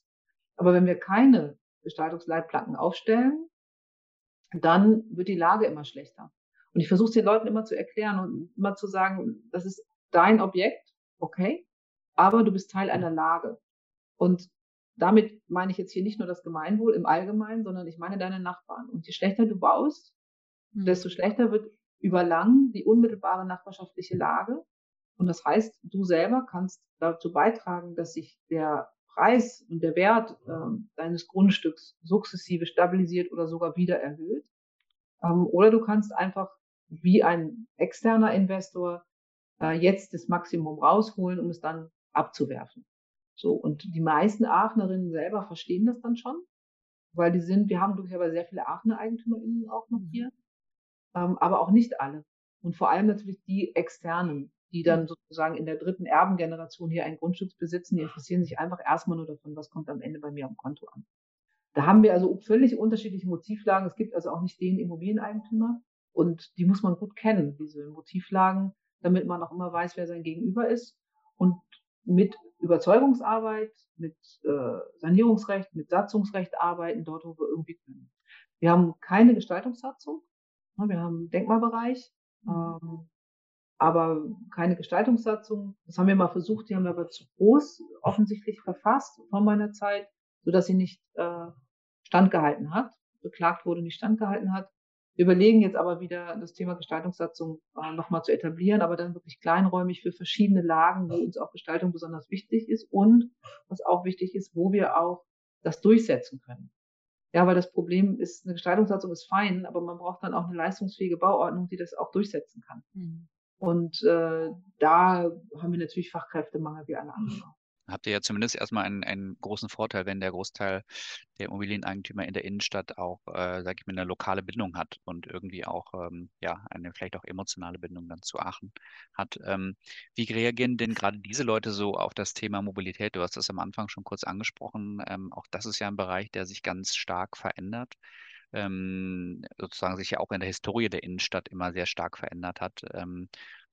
Aber wenn wir keine Gestaltungsleitplanken aufstellen, dann wird die Lage immer schlechter. Und ich versuche es den Leuten immer zu erklären und immer zu sagen, das ist dein Objekt, okay, aber du bist Teil einer Lage. Und damit meine ich jetzt hier nicht nur das Gemeinwohl im Allgemeinen, sondern ich meine deine Nachbarn. Und je schlechter du baust, mhm. desto schlechter wird über lang die unmittelbare nachbarschaftliche Lage. Und das heißt, du selber kannst dazu beitragen, dass sich der Preis und der Wert äh, deines Grundstücks sukzessive stabilisiert oder sogar wieder erhöht. Ähm, oder du kannst einfach wie ein externer Investor äh, jetzt das Maximum rausholen, um es dann abzuwerfen. So, und die meisten Aachnerinnen selber verstehen das dann schon, weil die sind, wir haben glücklicherweise sehr viele Aachener EigentümerInnen auch noch mhm. hier, ähm, aber auch nicht alle. Und vor allem natürlich die Externen, die dann mhm. sozusagen in der dritten Erbengeneration hier ein Grundstück besitzen, die interessieren sich einfach erstmal nur davon, was kommt am Ende bei mir am Konto an. Da haben wir also völlig unterschiedliche Motivlagen. Es gibt also auch nicht den Immobilieneigentümer und die muss man gut kennen, diese Motivlagen, damit man auch immer weiß, wer sein Gegenüber ist. Und mit Überzeugungsarbeit, mit äh, Sanierungsrecht, mit Satzungsrecht arbeiten, dort wo wir irgendwie können. Wir haben keine Gestaltungssatzung, ne, wir haben einen Denkmalbereich, mhm. ähm, aber keine Gestaltungssatzung. Das haben wir mal versucht, die haben wir aber zu groß offensichtlich verfasst vor meiner Zeit, so dass sie nicht äh, standgehalten hat, beklagt wurde, nicht standgehalten hat. Wir überlegen jetzt aber wieder, das Thema Gestaltungssatzung äh, nochmal zu etablieren, aber dann wirklich kleinräumig für verschiedene Lagen, wo uns auch Gestaltung besonders wichtig ist und was auch wichtig ist, wo wir auch das durchsetzen können. Ja, weil das Problem ist, eine Gestaltungssatzung ist fein, aber man braucht dann auch eine leistungsfähige Bauordnung, die das auch durchsetzen kann. Mhm. Und äh, da haben wir natürlich Fachkräftemangel wie alle anderen. Habt ihr ja zumindest erstmal einen, einen großen Vorteil, wenn der Großteil der Immobilieneigentümer in der Innenstadt auch, äh, sage ich mal, eine lokale Bindung hat und irgendwie auch, ähm, ja, eine vielleicht auch emotionale Bindung dann zu Aachen hat. Ähm, wie reagieren denn gerade diese Leute so auf das Thema Mobilität? Du hast das am Anfang schon kurz angesprochen. Ähm, auch das ist ja ein Bereich, der sich ganz stark verändert. Ähm, sozusagen sich ja auch in der Historie der Innenstadt immer sehr stark verändert hat.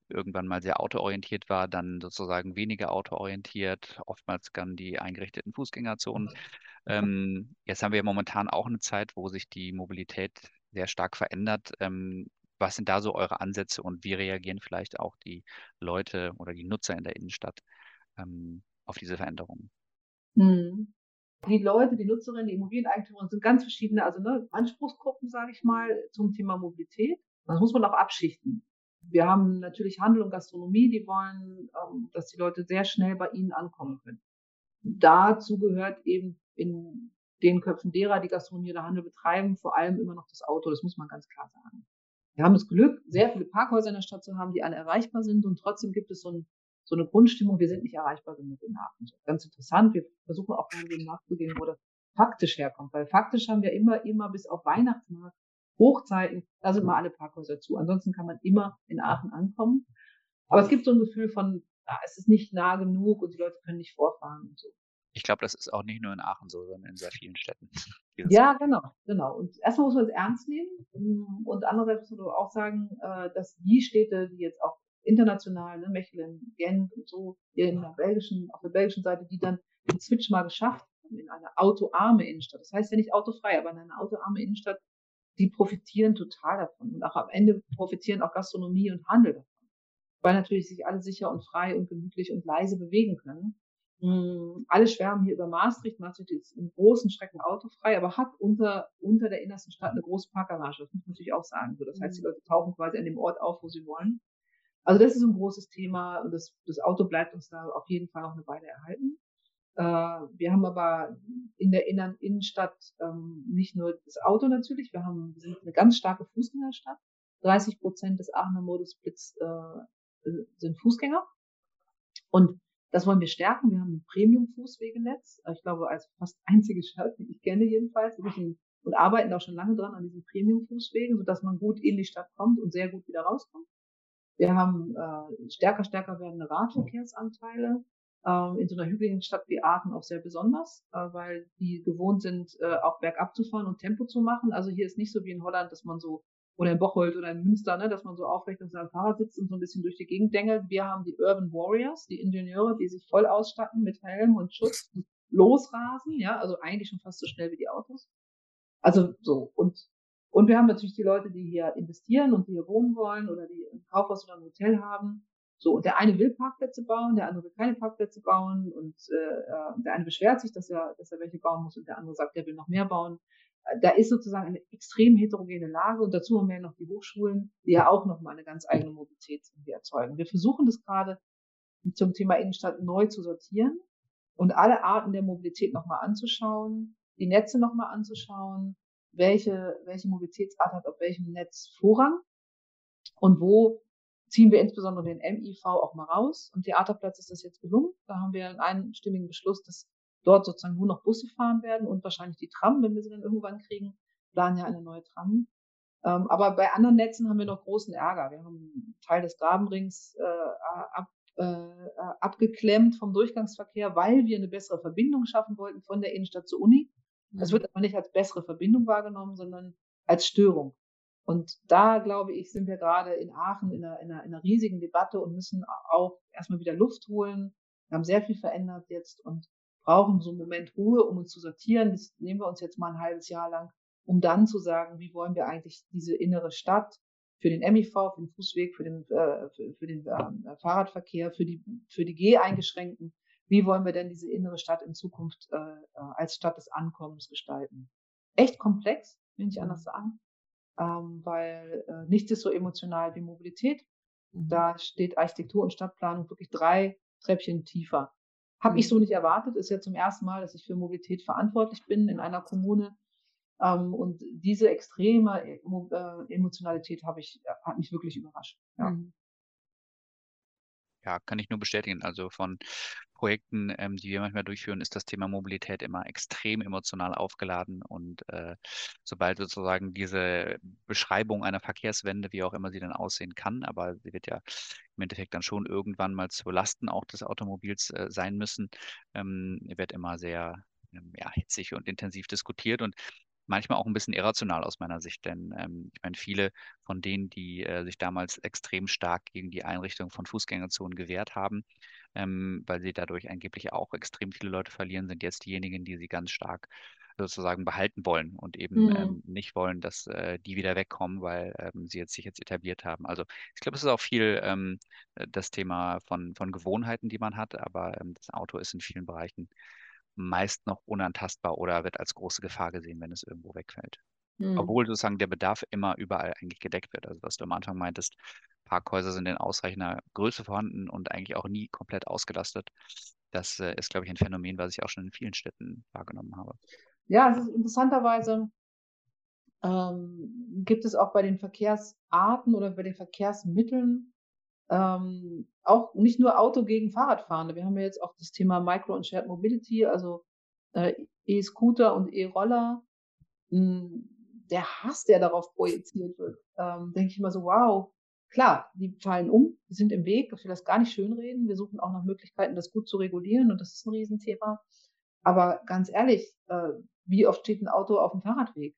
Irgendwann mal sehr autoorientiert war, dann sozusagen weniger autoorientiert, oftmals dann die eingerichteten Fußgängerzonen. Ähm, jetzt haben wir momentan auch eine Zeit, wo sich die Mobilität sehr stark verändert. Ähm, was sind da so eure Ansätze und wie reagieren vielleicht auch die Leute oder die Nutzer in der Innenstadt ähm, auf diese Veränderungen? Hm. Die Leute, die Nutzerinnen, die Immobilieneigentümer sind ganz verschiedene, also ne, Anspruchsgruppen, sage ich mal, zum Thema Mobilität. Das muss man auch abschichten. Wir haben natürlich Handel und Gastronomie, die wollen, ähm, dass die Leute sehr schnell bei ihnen ankommen können. Dazu gehört eben in den Köpfen derer, die Gastronomie oder Handel betreiben, vor allem immer noch das Auto. Das muss man ganz klar sagen. Wir haben das Glück, sehr viele Parkhäuser in der Stadt zu haben, die alle erreichbar sind und trotzdem gibt es so, ein, so eine Grundstimmung, wir sind nicht erreichbar genug in Aachen. Ganz interessant. Wir versuchen auch mal nachzugehen, wo das faktisch herkommt, weil faktisch haben wir immer, immer bis auf Weihnachtsmarkt Hochzeiten, da sind mal alle Parkhäuser zu. Ansonsten kann man immer in Aachen ankommen. Aber es gibt so ein Gefühl von, ah, es ist nicht nah genug und die Leute können nicht vorfahren und so. Ich glaube, das ist auch nicht nur in Aachen so, sondern in sehr vielen Städten. [LAUGHS] ja, genau, genau. Und erstmal muss man es ernst nehmen und andererseits muss man auch sagen, äh, dass die Städte, die jetzt auch international, ne, Mechelen, Gent und so, hier in der belgischen, auf der belgischen Seite, die dann den Switch mal geschafft haben in eine autoarme Innenstadt. Das heißt ja nicht autofrei, aber in eine autoarme Innenstadt die profitieren total davon. Und auch am Ende profitieren auch Gastronomie und Handel davon. Weil natürlich sich alle sicher und frei und gemütlich und leise bewegen können. Mhm. Alle schwärmen hier über Maastricht. Maastricht ist in großen Strecken autofrei, aber hat unter, unter der innersten Stadt eine große Parkgarage. Das muss man natürlich auch sagen. So, das heißt, die mhm. Leute tauchen quasi an dem Ort auf, wo sie wollen. Also das ist ein großes Thema und das, das Auto bleibt uns da auf jeden Fall noch eine Weile erhalten. Äh, wir haben aber in der Innern Innenstadt ähm, nicht nur das Auto natürlich, wir haben wir eine ganz starke Fußgängerstadt. 30 Prozent des Aachener Modusblitz äh, sind Fußgänger. Und das wollen wir stärken. Wir haben ein Premium-Fußwegenetz. Ich glaube, als fast einzige Stadt, die ich kenne jedenfalls. Und arbeiten auch schon lange dran an diesen Premium-Fußwegen, sodass man gut in die Stadt kommt und sehr gut wieder rauskommt. Wir haben äh, stärker, stärker werdende Radverkehrsanteile in so einer hügeligen Stadt wie Aachen auch sehr besonders, äh, weil die gewohnt sind, äh, auch bergab zu fahren und Tempo zu machen. Also hier ist nicht so wie in Holland, dass man so, oder in Bocholt oder in Münster, ne, dass man so aufrecht auf seinem Fahrrad sitzt und so ein bisschen durch die Gegend dengelt. Wir haben die Urban Warriors, die Ingenieure, die sich voll ausstatten mit Helm und Schutz, losrasen, ja, also eigentlich schon fast so schnell wie die Autos. Also so. Und, und wir haben natürlich die Leute, die hier investieren und die hier wohnen wollen oder die ein Kaufhaus oder ein Hotel haben so, und der eine will Parkplätze bauen, der andere will keine Parkplätze bauen und äh, der eine beschwert sich, dass er, dass er welche bauen muss und der andere sagt, er will noch mehr bauen. Äh, da ist sozusagen eine extrem heterogene Lage und dazu haben wir ja noch die Hochschulen, die ja auch nochmal eine ganz eigene Mobilität erzeugen. Wir versuchen das gerade zum Thema Innenstadt neu zu sortieren und alle Arten der Mobilität nochmal anzuschauen, die Netze nochmal anzuschauen, welche, welche Mobilitätsart hat auf welchem Netz Vorrang und wo ziehen wir insbesondere den MIV auch mal raus. Am Theaterplatz ist das jetzt gelungen. Da haben wir einen einstimmigen Beschluss, dass dort sozusagen nur noch Busse fahren werden und wahrscheinlich die Tram, wenn wir sie dann irgendwann kriegen, planen ja eine neue Tram. Ähm, aber bei anderen Netzen haben wir noch großen Ärger. Wir haben einen Teil des Grabenrings äh, ab, äh, abgeklemmt vom Durchgangsverkehr, weil wir eine bessere Verbindung schaffen wollten von der Innenstadt zur Uni. Das mhm. wird aber nicht als bessere Verbindung wahrgenommen, sondern als Störung. Und da, glaube ich, sind wir gerade in Aachen in einer, in, einer, in einer riesigen Debatte und müssen auch erstmal wieder Luft holen. Wir haben sehr viel verändert jetzt und brauchen so einen Moment Ruhe, um uns zu sortieren. Das nehmen wir uns jetzt mal ein halbes Jahr lang, um dann zu sagen, wie wollen wir eigentlich diese innere Stadt für den MIV, für den Fußweg, für den, äh, für, für den äh, Fahrradverkehr, für die, für die G-Eingeschränkten, wie wollen wir denn diese innere Stadt in Zukunft äh, äh als Stadt des Ankommens gestalten? Echt komplex, will ich anders mhm. sagen ähm, weil äh, nichts ist so emotional wie Mobilität. Mhm. Da steht Architektur und Stadtplanung wirklich drei Treppchen tiefer. Habe mhm. ich so nicht erwartet. Ist ja zum ersten Mal, dass ich für Mobilität verantwortlich bin in einer Kommune. Ähm, und diese extreme äh, Emotionalität habe ich, hat mich wirklich überrascht. Ja. Mhm. Ja, kann ich nur bestätigen. Also von Projekten, ähm, die wir manchmal durchführen, ist das Thema Mobilität immer extrem emotional aufgeladen. Und äh, sobald sozusagen diese Beschreibung einer Verkehrswende, wie auch immer sie dann aussehen kann, aber sie wird ja im Endeffekt dann schon irgendwann mal zu Lasten auch des Automobils äh, sein müssen, ähm, wird immer sehr ähm, ja, hitzig und intensiv diskutiert. Und manchmal auch ein bisschen irrational aus meiner Sicht, denn ähm, ich meine, viele von denen, die äh, sich damals extrem stark gegen die Einrichtung von Fußgängerzonen gewehrt haben, ähm, weil sie dadurch angeblich auch extrem viele Leute verlieren, sind jetzt diejenigen, die sie ganz stark sozusagen behalten wollen und eben Mhm. ähm, nicht wollen, dass äh, die wieder wegkommen, weil ähm, sie jetzt sich jetzt etabliert haben. Also ich glaube, es ist auch viel ähm, das Thema von, von Gewohnheiten, die man hat, aber ähm, das Auto ist in vielen Bereichen meist noch unantastbar oder wird als große Gefahr gesehen, wenn es irgendwo wegfällt. Mhm. Obwohl sozusagen der Bedarf immer überall eigentlich gedeckt wird. Also was du am Anfang meintest, Parkhäuser sind in ausreichender Größe vorhanden und eigentlich auch nie komplett ausgelastet. Das äh, ist, glaube ich, ein Phänomen, was ich auch schon in vielen Städten wahrgenommen habe. Ja, es ist interessanterweise ähm, gibt es auch bei den Verkehrsarten oder bei den Verkehrsmitteln ähm, auch nicht nur Auto gegen Fahrradfahrende. Wir haben ja jetzt auch das Thema Micro und Shared Mobility, also äh, E-Scooter und E-Roller. Hm, der Hass, der darauf projiziert wird, ähm, denke ich immer so, wow, klar, die fallen um, die sind im Weg, ich will das gar nicht schönreden. Wir suchen auch nach Möglichkeiten, das gut zu regulieren und das ist ein Riesenthema. Aber ganz ehrlich, äh, wie oft steht ein Auto auf dem Fahrradweg?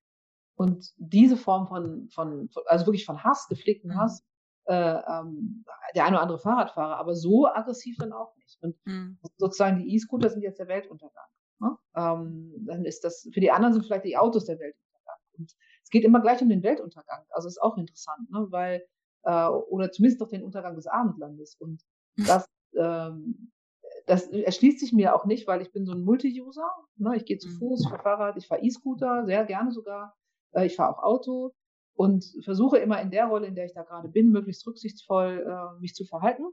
Und diese Form von, von, von also wirklich von Hass, gepflegten Mhm. Hass, äh, ähm, der eine oder andere Fahrradfahrer, aber so aggressiv dann auch nicht. Und Mhm. sozusagen die E-Scooter sind jetzt der Weltuntergang. Ne? Ähm, dann ist das, für die anderen sind vielleicht die Autos der Weltuntergang. Und es geht immer gleich um den Weltuntergang. Also ist auch interessant, ne? weil, äh, oder zumindest doch den Untergang des Abendlandes. Und das, ähm, das erschließt sich mir auch nicht, weil ich bin so ein Multi-User. Ne? Ich gehe zu Mhm. Fuß, ich fahre Fahrrad, ich fahre E-Scooter, sehr gerne sogar. Äh, ich fahre auch Auto und versuche immer in der Rolle, in der ich da gerade bin, möglichst rücksichtsvoll äh, mich zu verhalten.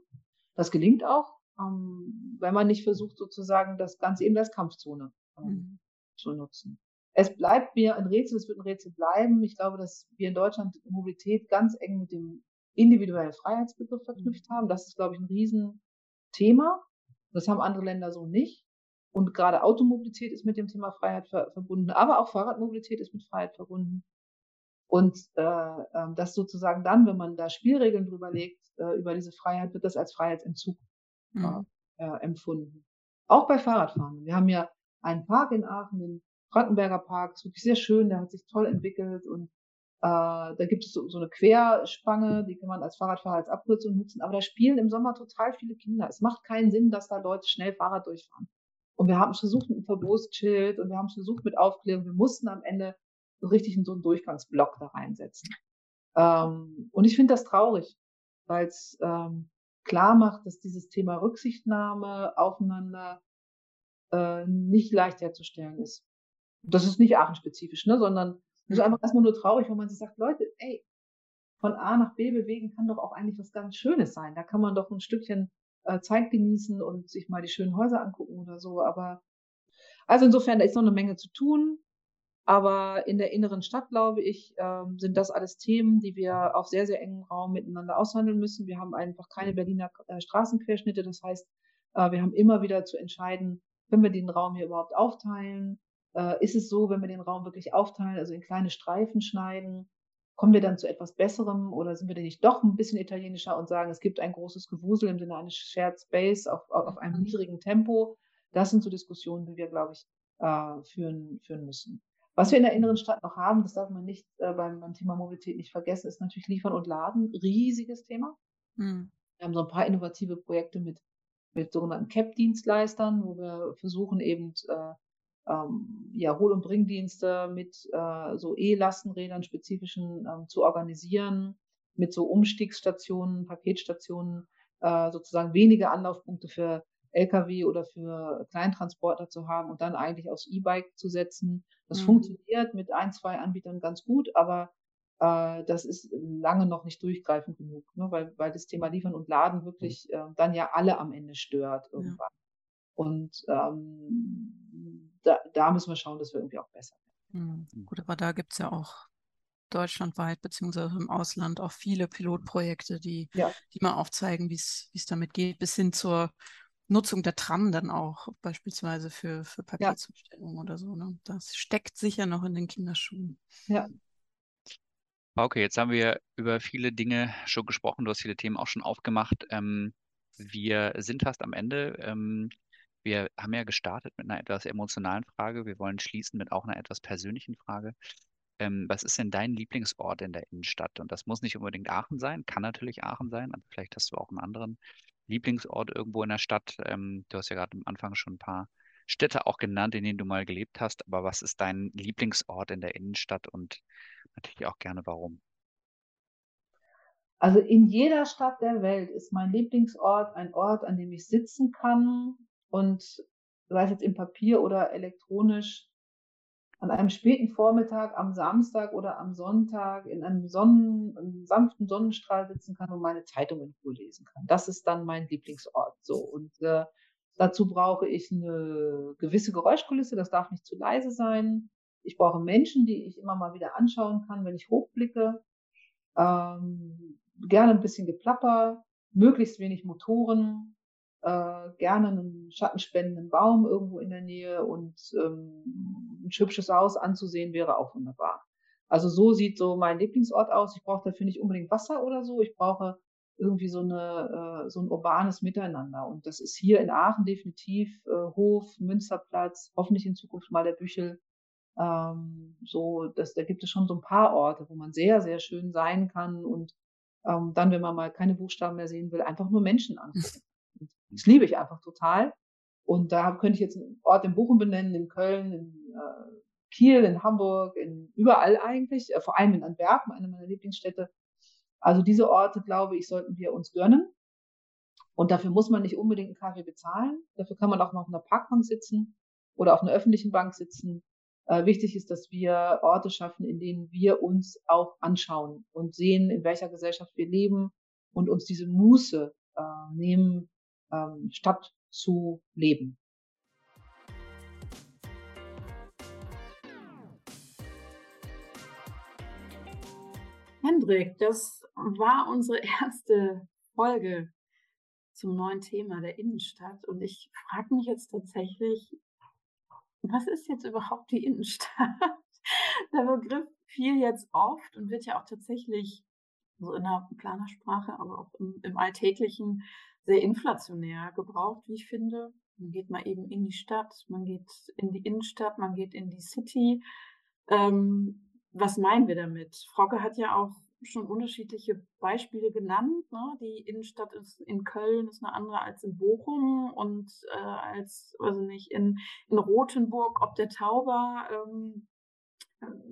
Das gelingt auch, ähm, wenn man nicht versucht, sozusagen das Ganze eben als Kampfzone ähm, Mhm. zu nutzen. Es bleibt mir ein Rätsel, es wird ein Rätsel bleiben. Ich glaube, dass wir in Deutschland Mobilität ganz eng mit dem individuellen Freiheitsbegriff verknüpft haben. Das ist, glaube ich, ein Riesenthema. Das haben andere Länder so nicht. Und gerade Automobilität ist mit dem Thema Freiheit ver verbunden, aber auch Fahrradmobilität ist mit Freiheit verbunden. Und äh, äh, das sozusagen dann, wenn man da Spielregeln drüber legt, äh, über diese Freiheit, wird das als Freiheitsentzug Mhm. äh, empfunden. Auch bei Fahrradfahren. Wir haben ja einen Park in Aachen, den Frankenberger Park, ist wirklich sehr schön, der hat sich toll entwickelt und äh, da gibt es so, so eine Querspange, die kann man als Fahrradfahrer als Abkürzung nutzen, aber da spielen im Sommer total viele Kinder. Es macht keinen Sinn, dass da Leute schnell Fahrrad durchfahren. Und wir haben es versucht mit einem Verbotsschild und wir haben es versucht mit Aufklärung. Wir mussten am Ende richtig in so einen Durchgangsblock da reinsetzen. Ähm, und ich finde das traurig, weil es ähm, klar macht, dass dieses Thema Rücksichtnahme aufeinander äh, nicht leicht herzustellen ist. Das ist nicht Aachen-spezifisch, ne, sondern es ist Mhm. einfach erstmal nur traurig, wenn man sich sagt, Leute, ey, von A nach B bewegen kann doch auch eigentlich was ganz Schönes sein. Da kann man doch ein Stückchen äh, Zeit genießen und sich mal die schönen Häuser angucken oder so. Aber also insofern, da ist noch eine Menge zu tun. Aber in der inneren Stadt, glaube ich, ähm, sind das alles Themen, die wir auf sehr, sehr engem Raum miteinander aushandeln müssen. Wir haben einfach keine Berliner äh, Straßenquerschnitte. Das heißt, äh, wir haben immer wieder zu entscheiden, können wir den Raum hier überhaupt aufteilen? Äh, ist es so, wenn wir den Raum wirklich aufteilen, also in kleine Streifen schneiden, kommen wir dann zu etwas Besserem oder sind wir denn nicht doch ein bisschen italienischer und sagen, es gibt ein großes Gewusel im Sinne eines Shared Space auf, auf einem Mhm. niedrigen Tempo? Das sind so Diskussionen, die wir, glaube ich, führen, führen müssen. Was wir in der inneren Stadt noch haben, das darf man nicht äh, beim, beim Thema Mobilität nicht vergessen, ist natürlich Liefern und Laden. Riesiges Thema. Mhm. Wir haben so ein paar innovative Projekte mit, mit sogenannten CAP-Dienstleistern, wo wir versuchen eben äh, ähm, ja, Hol- und Bringdienste mit äh, so E-Lastenrädern spezifischen ähm, zu organisieren, mit so Umstiegsstationen, Paketstationen, äh, sozusagen wenige Anlaufpunkte für Lkw oder für Kleintransporter zu haben und dann eigentlich aufs E-Bike zu setzen. Das Mhm. funktioniert mit ein, zwei Anbietern ganz gut, aber äh, das ist lange noch nicht durchgreifend genug, ne? weil, weil das Thema Liefern und Laden wirklich äh, dann ja alle am Ende stört Ja. irgendwann. Und ähm, da, da müssen wir schauen, dass wir irgendwie auch besser werden. Mhm. Gut, aber da gibt es ja auch deutschlandweit beziehungsweise im Ausland auch viele Pilotprojekte, die, ja. die mal aufzeigen, wie es damit geht, bis hin zur Nutzung der Tram dann auch beispielsweise für, für Paketzustellung ja. oder so. Ne? Das steckt sicher noch in den Kinderschuhen. Ja. Okay, jetzt haben wir über viele Dinge schon gesprochen. Du hast viele Themen auch schon aufgemacht. Ähm, wir sind fast am Ende. Ähm, wir haben ja gestartet mit einer etwas emotionalen Frage. Wir wollen schließen mit auch einer etwas persönlichen Frage. Ähm, was ist denn dein Lieblingsort in der Innenstadt? Und das muss nicht unbedingt Aachen sein, kann natürlich Aachen sein, aber vielleicht hast du auch einen anderen Lieblingsort irgendwo in der Stadt. Ähm, du hast ja gerade am Anfang schon ein paar Städte auch genannt, in denen du mal gelebt hast. Aber was ist dein Lieblingsort in der Innenstadt und natürlich auch gerne warum? Also in jeder Stadt der Welt ist mein Lieblingsort ein Ort, an dem ich sitzen kann, und sei es jetzt im Papier oder elektronisch, an einem späten Vormittag, am Samstag oder am Sonntag in einem, Sonnen, einem sanften Sonnenstrahl sitzen kann und meine Zeitung in Ruhe lesen kann. Das ist dann mein Lieblingsort. So und äh, dazu brauche ich eine gewisse Geräuschkulisse. Das darf nicht zu leise sein. Ich brauche Menschen, die ich immer mal wieder anschauen kann, wenn ich hochblicke. Ähm, gerne ein bisschen Geplapper, möglichst wenig Motoren, äh, gerne einen schattenspendenden Baum irgendwo in der Nähe und ähm, ein hübsches Haus anzusehen wäre auch wunderbar. Also so sieht so mein Lieblingsort aus. Ich brauche dafür nicht unbedingt Wasser oder so. Ich brauche irgendwie so eine äh, so ein urbanes Miteinander und das ist hier in Aachen definitiv äh, Hof, Münsterplatz, hoffentlich in Zukunft mal der Büchel. Ähm, so, das, da gibt es schon so ein paar Orte, wo man sehr sehr schön sein kann und ähm, dann, wenn man mal keine Buchstaben mehr sehen will, einfach nur Menschen angucken. Das liebe ich einfach total. Und da könnte ich jetzt einen Ort in Bochum benennen, in Köln, in äh, Kiel, in Hamburg, in überall eigentlich, äh, vor allem in Antwerpen, eine meiner Lieblingsstädte. Also diese Orte, glaube ich, sollten wir uns gönnen. Und dafür muss man nicht unbedingt einen Kaffee bezahlen. Dafür kann man auch noch auf einer Parkbank sitzen oder auf einer öffentlichen Bank sitzen. Äh, wichtig ist, dass wir Orte schaffen, in denen wir uns auch anschauen und sehen, in welcher Gesellschaft wir leben und uns diese Muße äh, nehmen, ähm, Stadt zu leben. Hendrik, das war unsere erste Folge zum neuen Thema der Innenstadt. Und ich frage mich jetzt tatsächlich, was ist jetzt überhaupt die Innenstadt? [LAUGHS] Der Begriff fiel jetzt oft und wird ja auch tatsächlich so in der Planersprache, aber auch im, im Alltäglichen sehr inflationär gebraucht, wie ich finde. Man geht mal eben in die Stadt, man geht in die Innenstadt, man geht in die City. Ähm, was meinen wir damit? Frauke hat ja auch schon unterschiedliche Beispiele genannt. Ne? Die Innenstadt ist in Köln ist eine andere als in Bochum und äh, als, ich nicht, in, in Rothenburg ob der Tauber, ähm,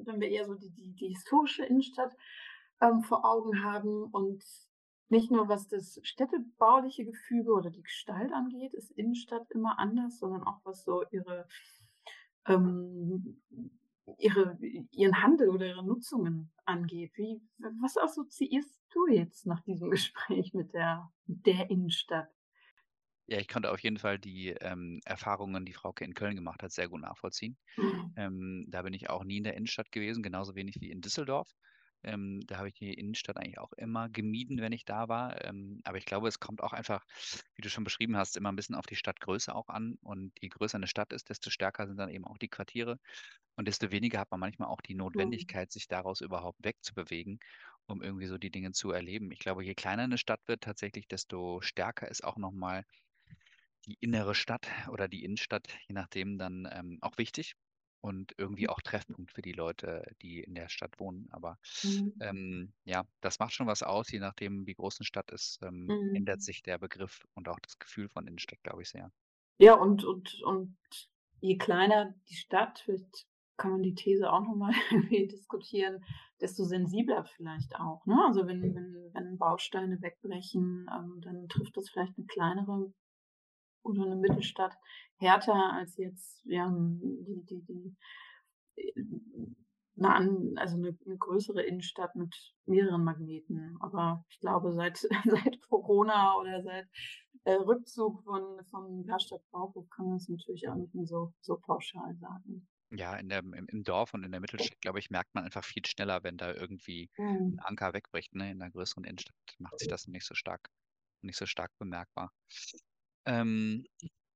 wenn wir eher so die, die, die historische Innenstadt ähm, vor Augen haben. Und nicht nur was das städtebauliche Gefüge oder die Gestalt angeht, ist Innenstadt immer anders, sondern auch was so ihre, ähm, ihre ihren Handel oder ihre Nutzungen angeht. Wie, was assoziierst du jetzt nach diesem [LAUGHS] Gespräch mit der, mit der Innenstadt? Ja, ich konnte auf jeden Fall die ähm, Erfahrungen, die Frauke in Köln gemacht hat, sehr gut nachvollziehen. Mhm. Ähm, da bin ich auch nie in der Innenstadt gewesen, genauso wenig wie in Düsseldorf. Ähm, da habe ich die Innenstadt eigentlich auch immer gemieden, wenn ich da war. Ähm, aber ich glaube, es kommt auch einfach, wie du schon beschrieben hast, immer ein bisschen auf die Stadtgröße auch an. Und je größer eine Stadt ist, desto stärker sind dann eben auch die Quartiere. Und desto weniger hat man manchmal auch die mhm. Notwendigkeit, sich daraus überhaupt wegzubewegen, um irgendwie so die Dinge zu erleben. Ich glaube, je kleiner eine Stadt wird tatsächlich, desto stärker ist auch nochmal die innere Stadt oder die Innenstadt, je nachdem, dann ähm, auch wichtig und irgendwie auch Treffpunkt für die Leute, die in der Stadt wohnen. Aber mhm. ähm, ja, das macht schon was aus, je nachdem, wie groß eine Stadt ist, ähm, mhm. ändert sich der Begriff und auch das Gefühl von Innenstadt, glaube ich, sehr. Ja, und, und, und je kleiner die Stadt, vielleicht kann man die These auch nochmal [LAUGHS] diskutieren, desto sensibler vielleicht auch. Ne? Also wenn, wenn, wenn Bausteine wegbrechen, ähm, dann trifft das vielleicht eine kleinere oder eine Mittelstadt härter als jetzt ja, die, die, die, eine, also eine, eine, größere Innenstadt mit mehreren Magneten. Aber ich glaube, seit, [LAUGHS] seit Corona oder seit äh, Rückzug von, von Karstadt Bauhof kann man es natürlich auch nicht mehr so, so pauschal sagen. ja, in der, im, im Dorf und in der Mittelstadt, glaube ich, merkt man einfach viel schneller, wenn da irgendwie ein Mhm. Anker wegbricht. Ne? In einer größeren Innenstadt macht sich das nicht so stark, nicht so stark bemerkbar. Ähm,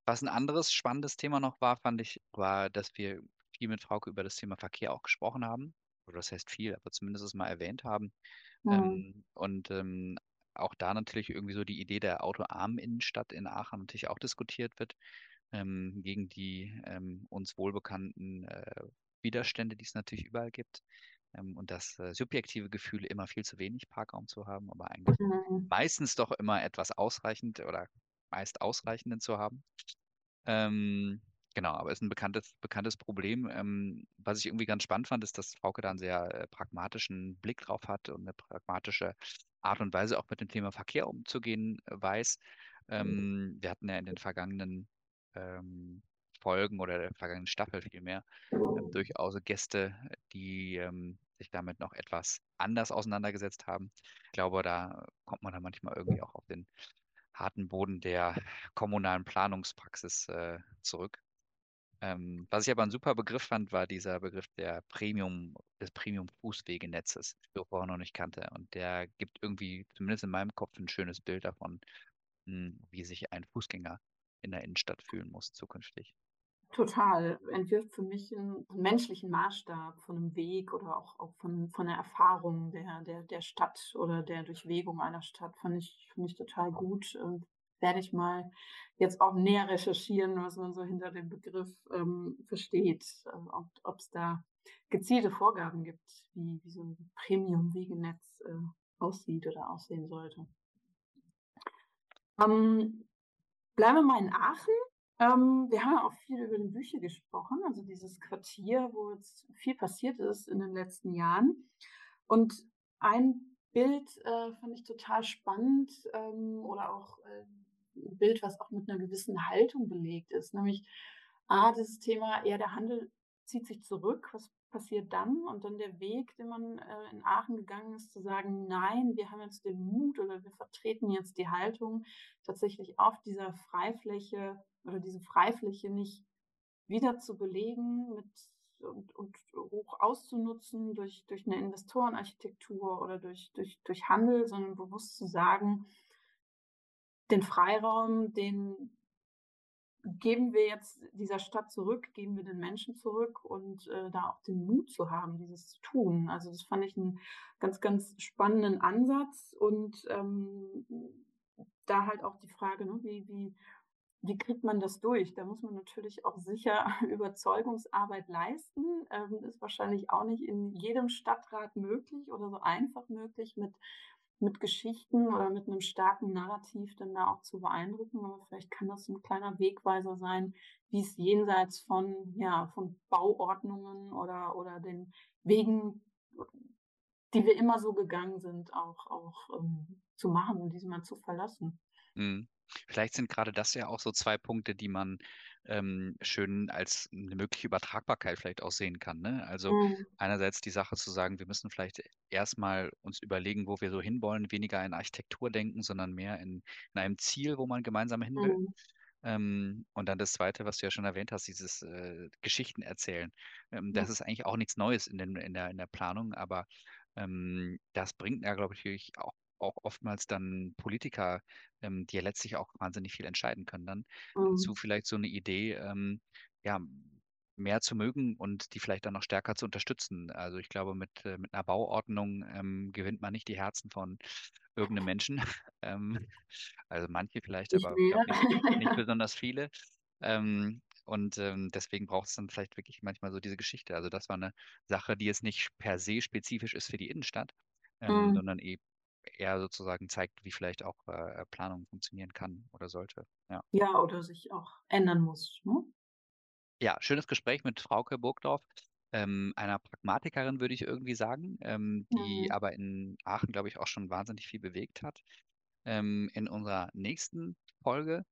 was ein anderes spannendes Thema noch war, fand ich, war, dass wir viel mit Frauke über das Thema Verkehr auch gesprochen haben. Oder das heißt viel, aber zumindest es mal erwähnt haben. Mhm. Ähm, und ähm, auch da natürlich irgendwie so die Idee der autoarmen Innenstadt in Aachen natürlich auch diskutiert wird, ähm, gegen die ähm, uns wohlbekannten äh, Widerstände, die es natürlich überall gibt. Ähm, und das äh, subjektive Gefühl, immer viel zu wenig Parkraum zu haben, aber eigentlich Mhm. meistens doch immer etwas ausreichend oder meist ausreichenden zu haben. Ähm, genau, aber ist ein bekanntes, bekanntes Problem. Ähm, was ich irgendwie ganz spannend fand, ist, dass Frauke da einen sehr äh, pragmatischen Blick drauf hat und eine pragmatische Art und Weise auch mit dem Thema Verkehr umzugehen äh, weiß. Ähm, wir hatten ja in den vergangenen ähm, Folgen oder der vergangenen Staffel vielmehr ähm, durchaus Gäste, die ähm, sich damit noch etwas anders auseinandergesetzt haben. Ich glaube, da kommt man dann manchmal irgendwie auch auf den harten Boden der [LAUGHS] kommunalen Planungspraxis äh, zurück. Ähm, was ich aber ein super Begriff fand, war dieser Begriff der Premium, des Premium-Fußwegenetzes, den ich vorher noch nicht kannte. Und der gibt irgendwie, zumindest in meinem Kopf, ein schönes Bild davon, mh, wie sich ein Fußgänger in der Innenstadt fühlen muss zukünftig. Total. Entwirft für mich einen menschlichen Maßstab von einem Weg oder auch, auch von, von der Erfahrung der, der, der Stadt oder der Durchwegung einer Stadt. Fand ich, fand ich total gut. Und werde ich mal jetzt auch näher recherchieren, was man so hinter dem Begriff ähm, versteht. Ähm, ob es da gezielte Vorgaben gibt, wie, wie so ein Premium-Wegenetz äh, aussieht oder aussehen sollte. Ähm, bleiben wir mal in Aachen. Ähm, wir haben ja auch viel über den Bücher gesprochen, also dieses Quartier, wo jetzt viel passiert ist in den letzten Jahren. Und ein Bild äh, fand ich total spannend ähm, oder auch äh, ein Bild, was auch mit einer gewissen Haltung belegt ist, nämlich A, das Thema, ja, der Handel zieht sich zurück, was passiert dann? Und dann der Weg, den man äh, in Aachen gegangen ist, zu sagen, nein, wir haben jetzt den Mut oder wir vertreten jetzt die Haltung, tatsächlich auf dieser Freifläche oder diese Freifläche nicht wieder zu belegen mit und, und hoch auszunutzen durch, durch eine Investorenarchitektur oder durch, durch, durch Handel, sondern bewusst zu sagen, den Freiraum, den geben wir jetzt dieser Stadt zurück, geben wir den Menschen zurück und äh, da auch den Mut zu haben, dieses zu tun. Also das fand ich einen ganz, ganz spannenden Ansatz und ähm, da halt auch die Frage, ne, wie, wie, wie kriegt man das durch? Da muss man natürlich auch sicher [LAUGHS] Überzeugungsarbeit leisten. Ähm, ist wahrscheinlich auch nicht in jedem Stadtrat möglich oder so einfach möglich mit mit Geschichten oder mit einem starken Narrativ dann da auch zu beeindrucken. Aber vielleicht kann das ein kleiner Wegweiser sein, wie es jenseits von, ja, von Bauordnungen oder, oder den Wegen, die wir immer so gegangen sind, auch, auch ähm, zu machen und diese mal zu verlassen. Mhm. Vielleicht sind gerade das ja auch so zwei Punkte, die man ähm, schön als eine mögliche Übertragbarkeit vielleicht auch sehen kann. Ne? Also Mhm. einerseits die Sache zu sagen, wir müssen vielleicht erstmal uns überlegen, wo wir so hinwollen, weniger in Architektur denken, sondern mehr in, in einem Ziel, wo man gemeinsam hin will. Mhm. Ähm, und dann das Zweite, was du ja schon erwähnt hast, dieses äh, Geschichten erzählen. Ähm, das ist eigentlich auch nichts Neues in, den, in, der, in der Planung, aber ähm, das bringt ja, glaube ich, auch auch oftmals dann Politiker, ähm, die ja letztlich auch wahnsinnig viel entscheiden können, dann dazu Mhm. vielleicht so eine Idee, ähm, ja, mehr zu mögen und die vielleicht dann noch stärker zu unterstützen. Also ich glaube, mit, äh, mit einer Bauordnung ähm, gewinnt man nicht die Herzen von irgendeinem Menschen. [LAUGHS] Ähm, also manche vielleicht, aber nicht, nicht [LAUGHS] besonders viele. Ähm, und ähm, deswegen braucht es dann vielleicht wirklich manchmal so diese Geschichte. Also das war eine Sache, die jetzt nicht per se spezifisch ist für die Innenstadt, ähm, Mhm. sondern eben eher sozusagen zeigt, wie vielleicht auch äh, Planung funktionieren kann oder sollte. Ja. Ja, oder sich auch ändern muss. Ne? Ja, schönes Gespräch mit Frauke Burgdorf, ähm, einer Pragmatikerin, würde ich irgendwie sagen, ähm, die Mhm. aber in Aachen, glaube ich, auch schon wahnsinnig viel bewegt hat. Ähm, in unserer nächsten Folge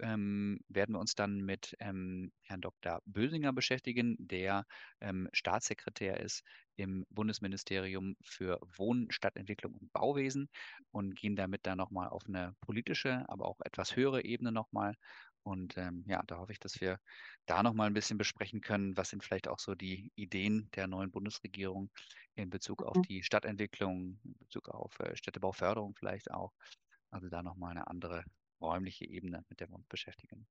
ähm, werden wir uns dann mit ähm, Herrn Dr. Bösinger beschäftigen, der ähm, Staatssekretär ist im Bundesministerium für Wohnen, Stadtentwicklung und Bauwesen und gehen damit dann nochmal auf eine politische, aber auch etwas höhere Ebene nochmal Und ähm, ja, da hoffe ich, dass wir da noch mal ein bisschen besprechen können, was sind vielleicht auch so die Ideen der neuen Bundesregierung in Bezug auf Mhm. die Stadtentwicklung, in Bezug auf äh, Städtebauförderung vielleicht auch. Also da noch mal eine andere räumliche Ebene, mit der wir uns beschäftigen.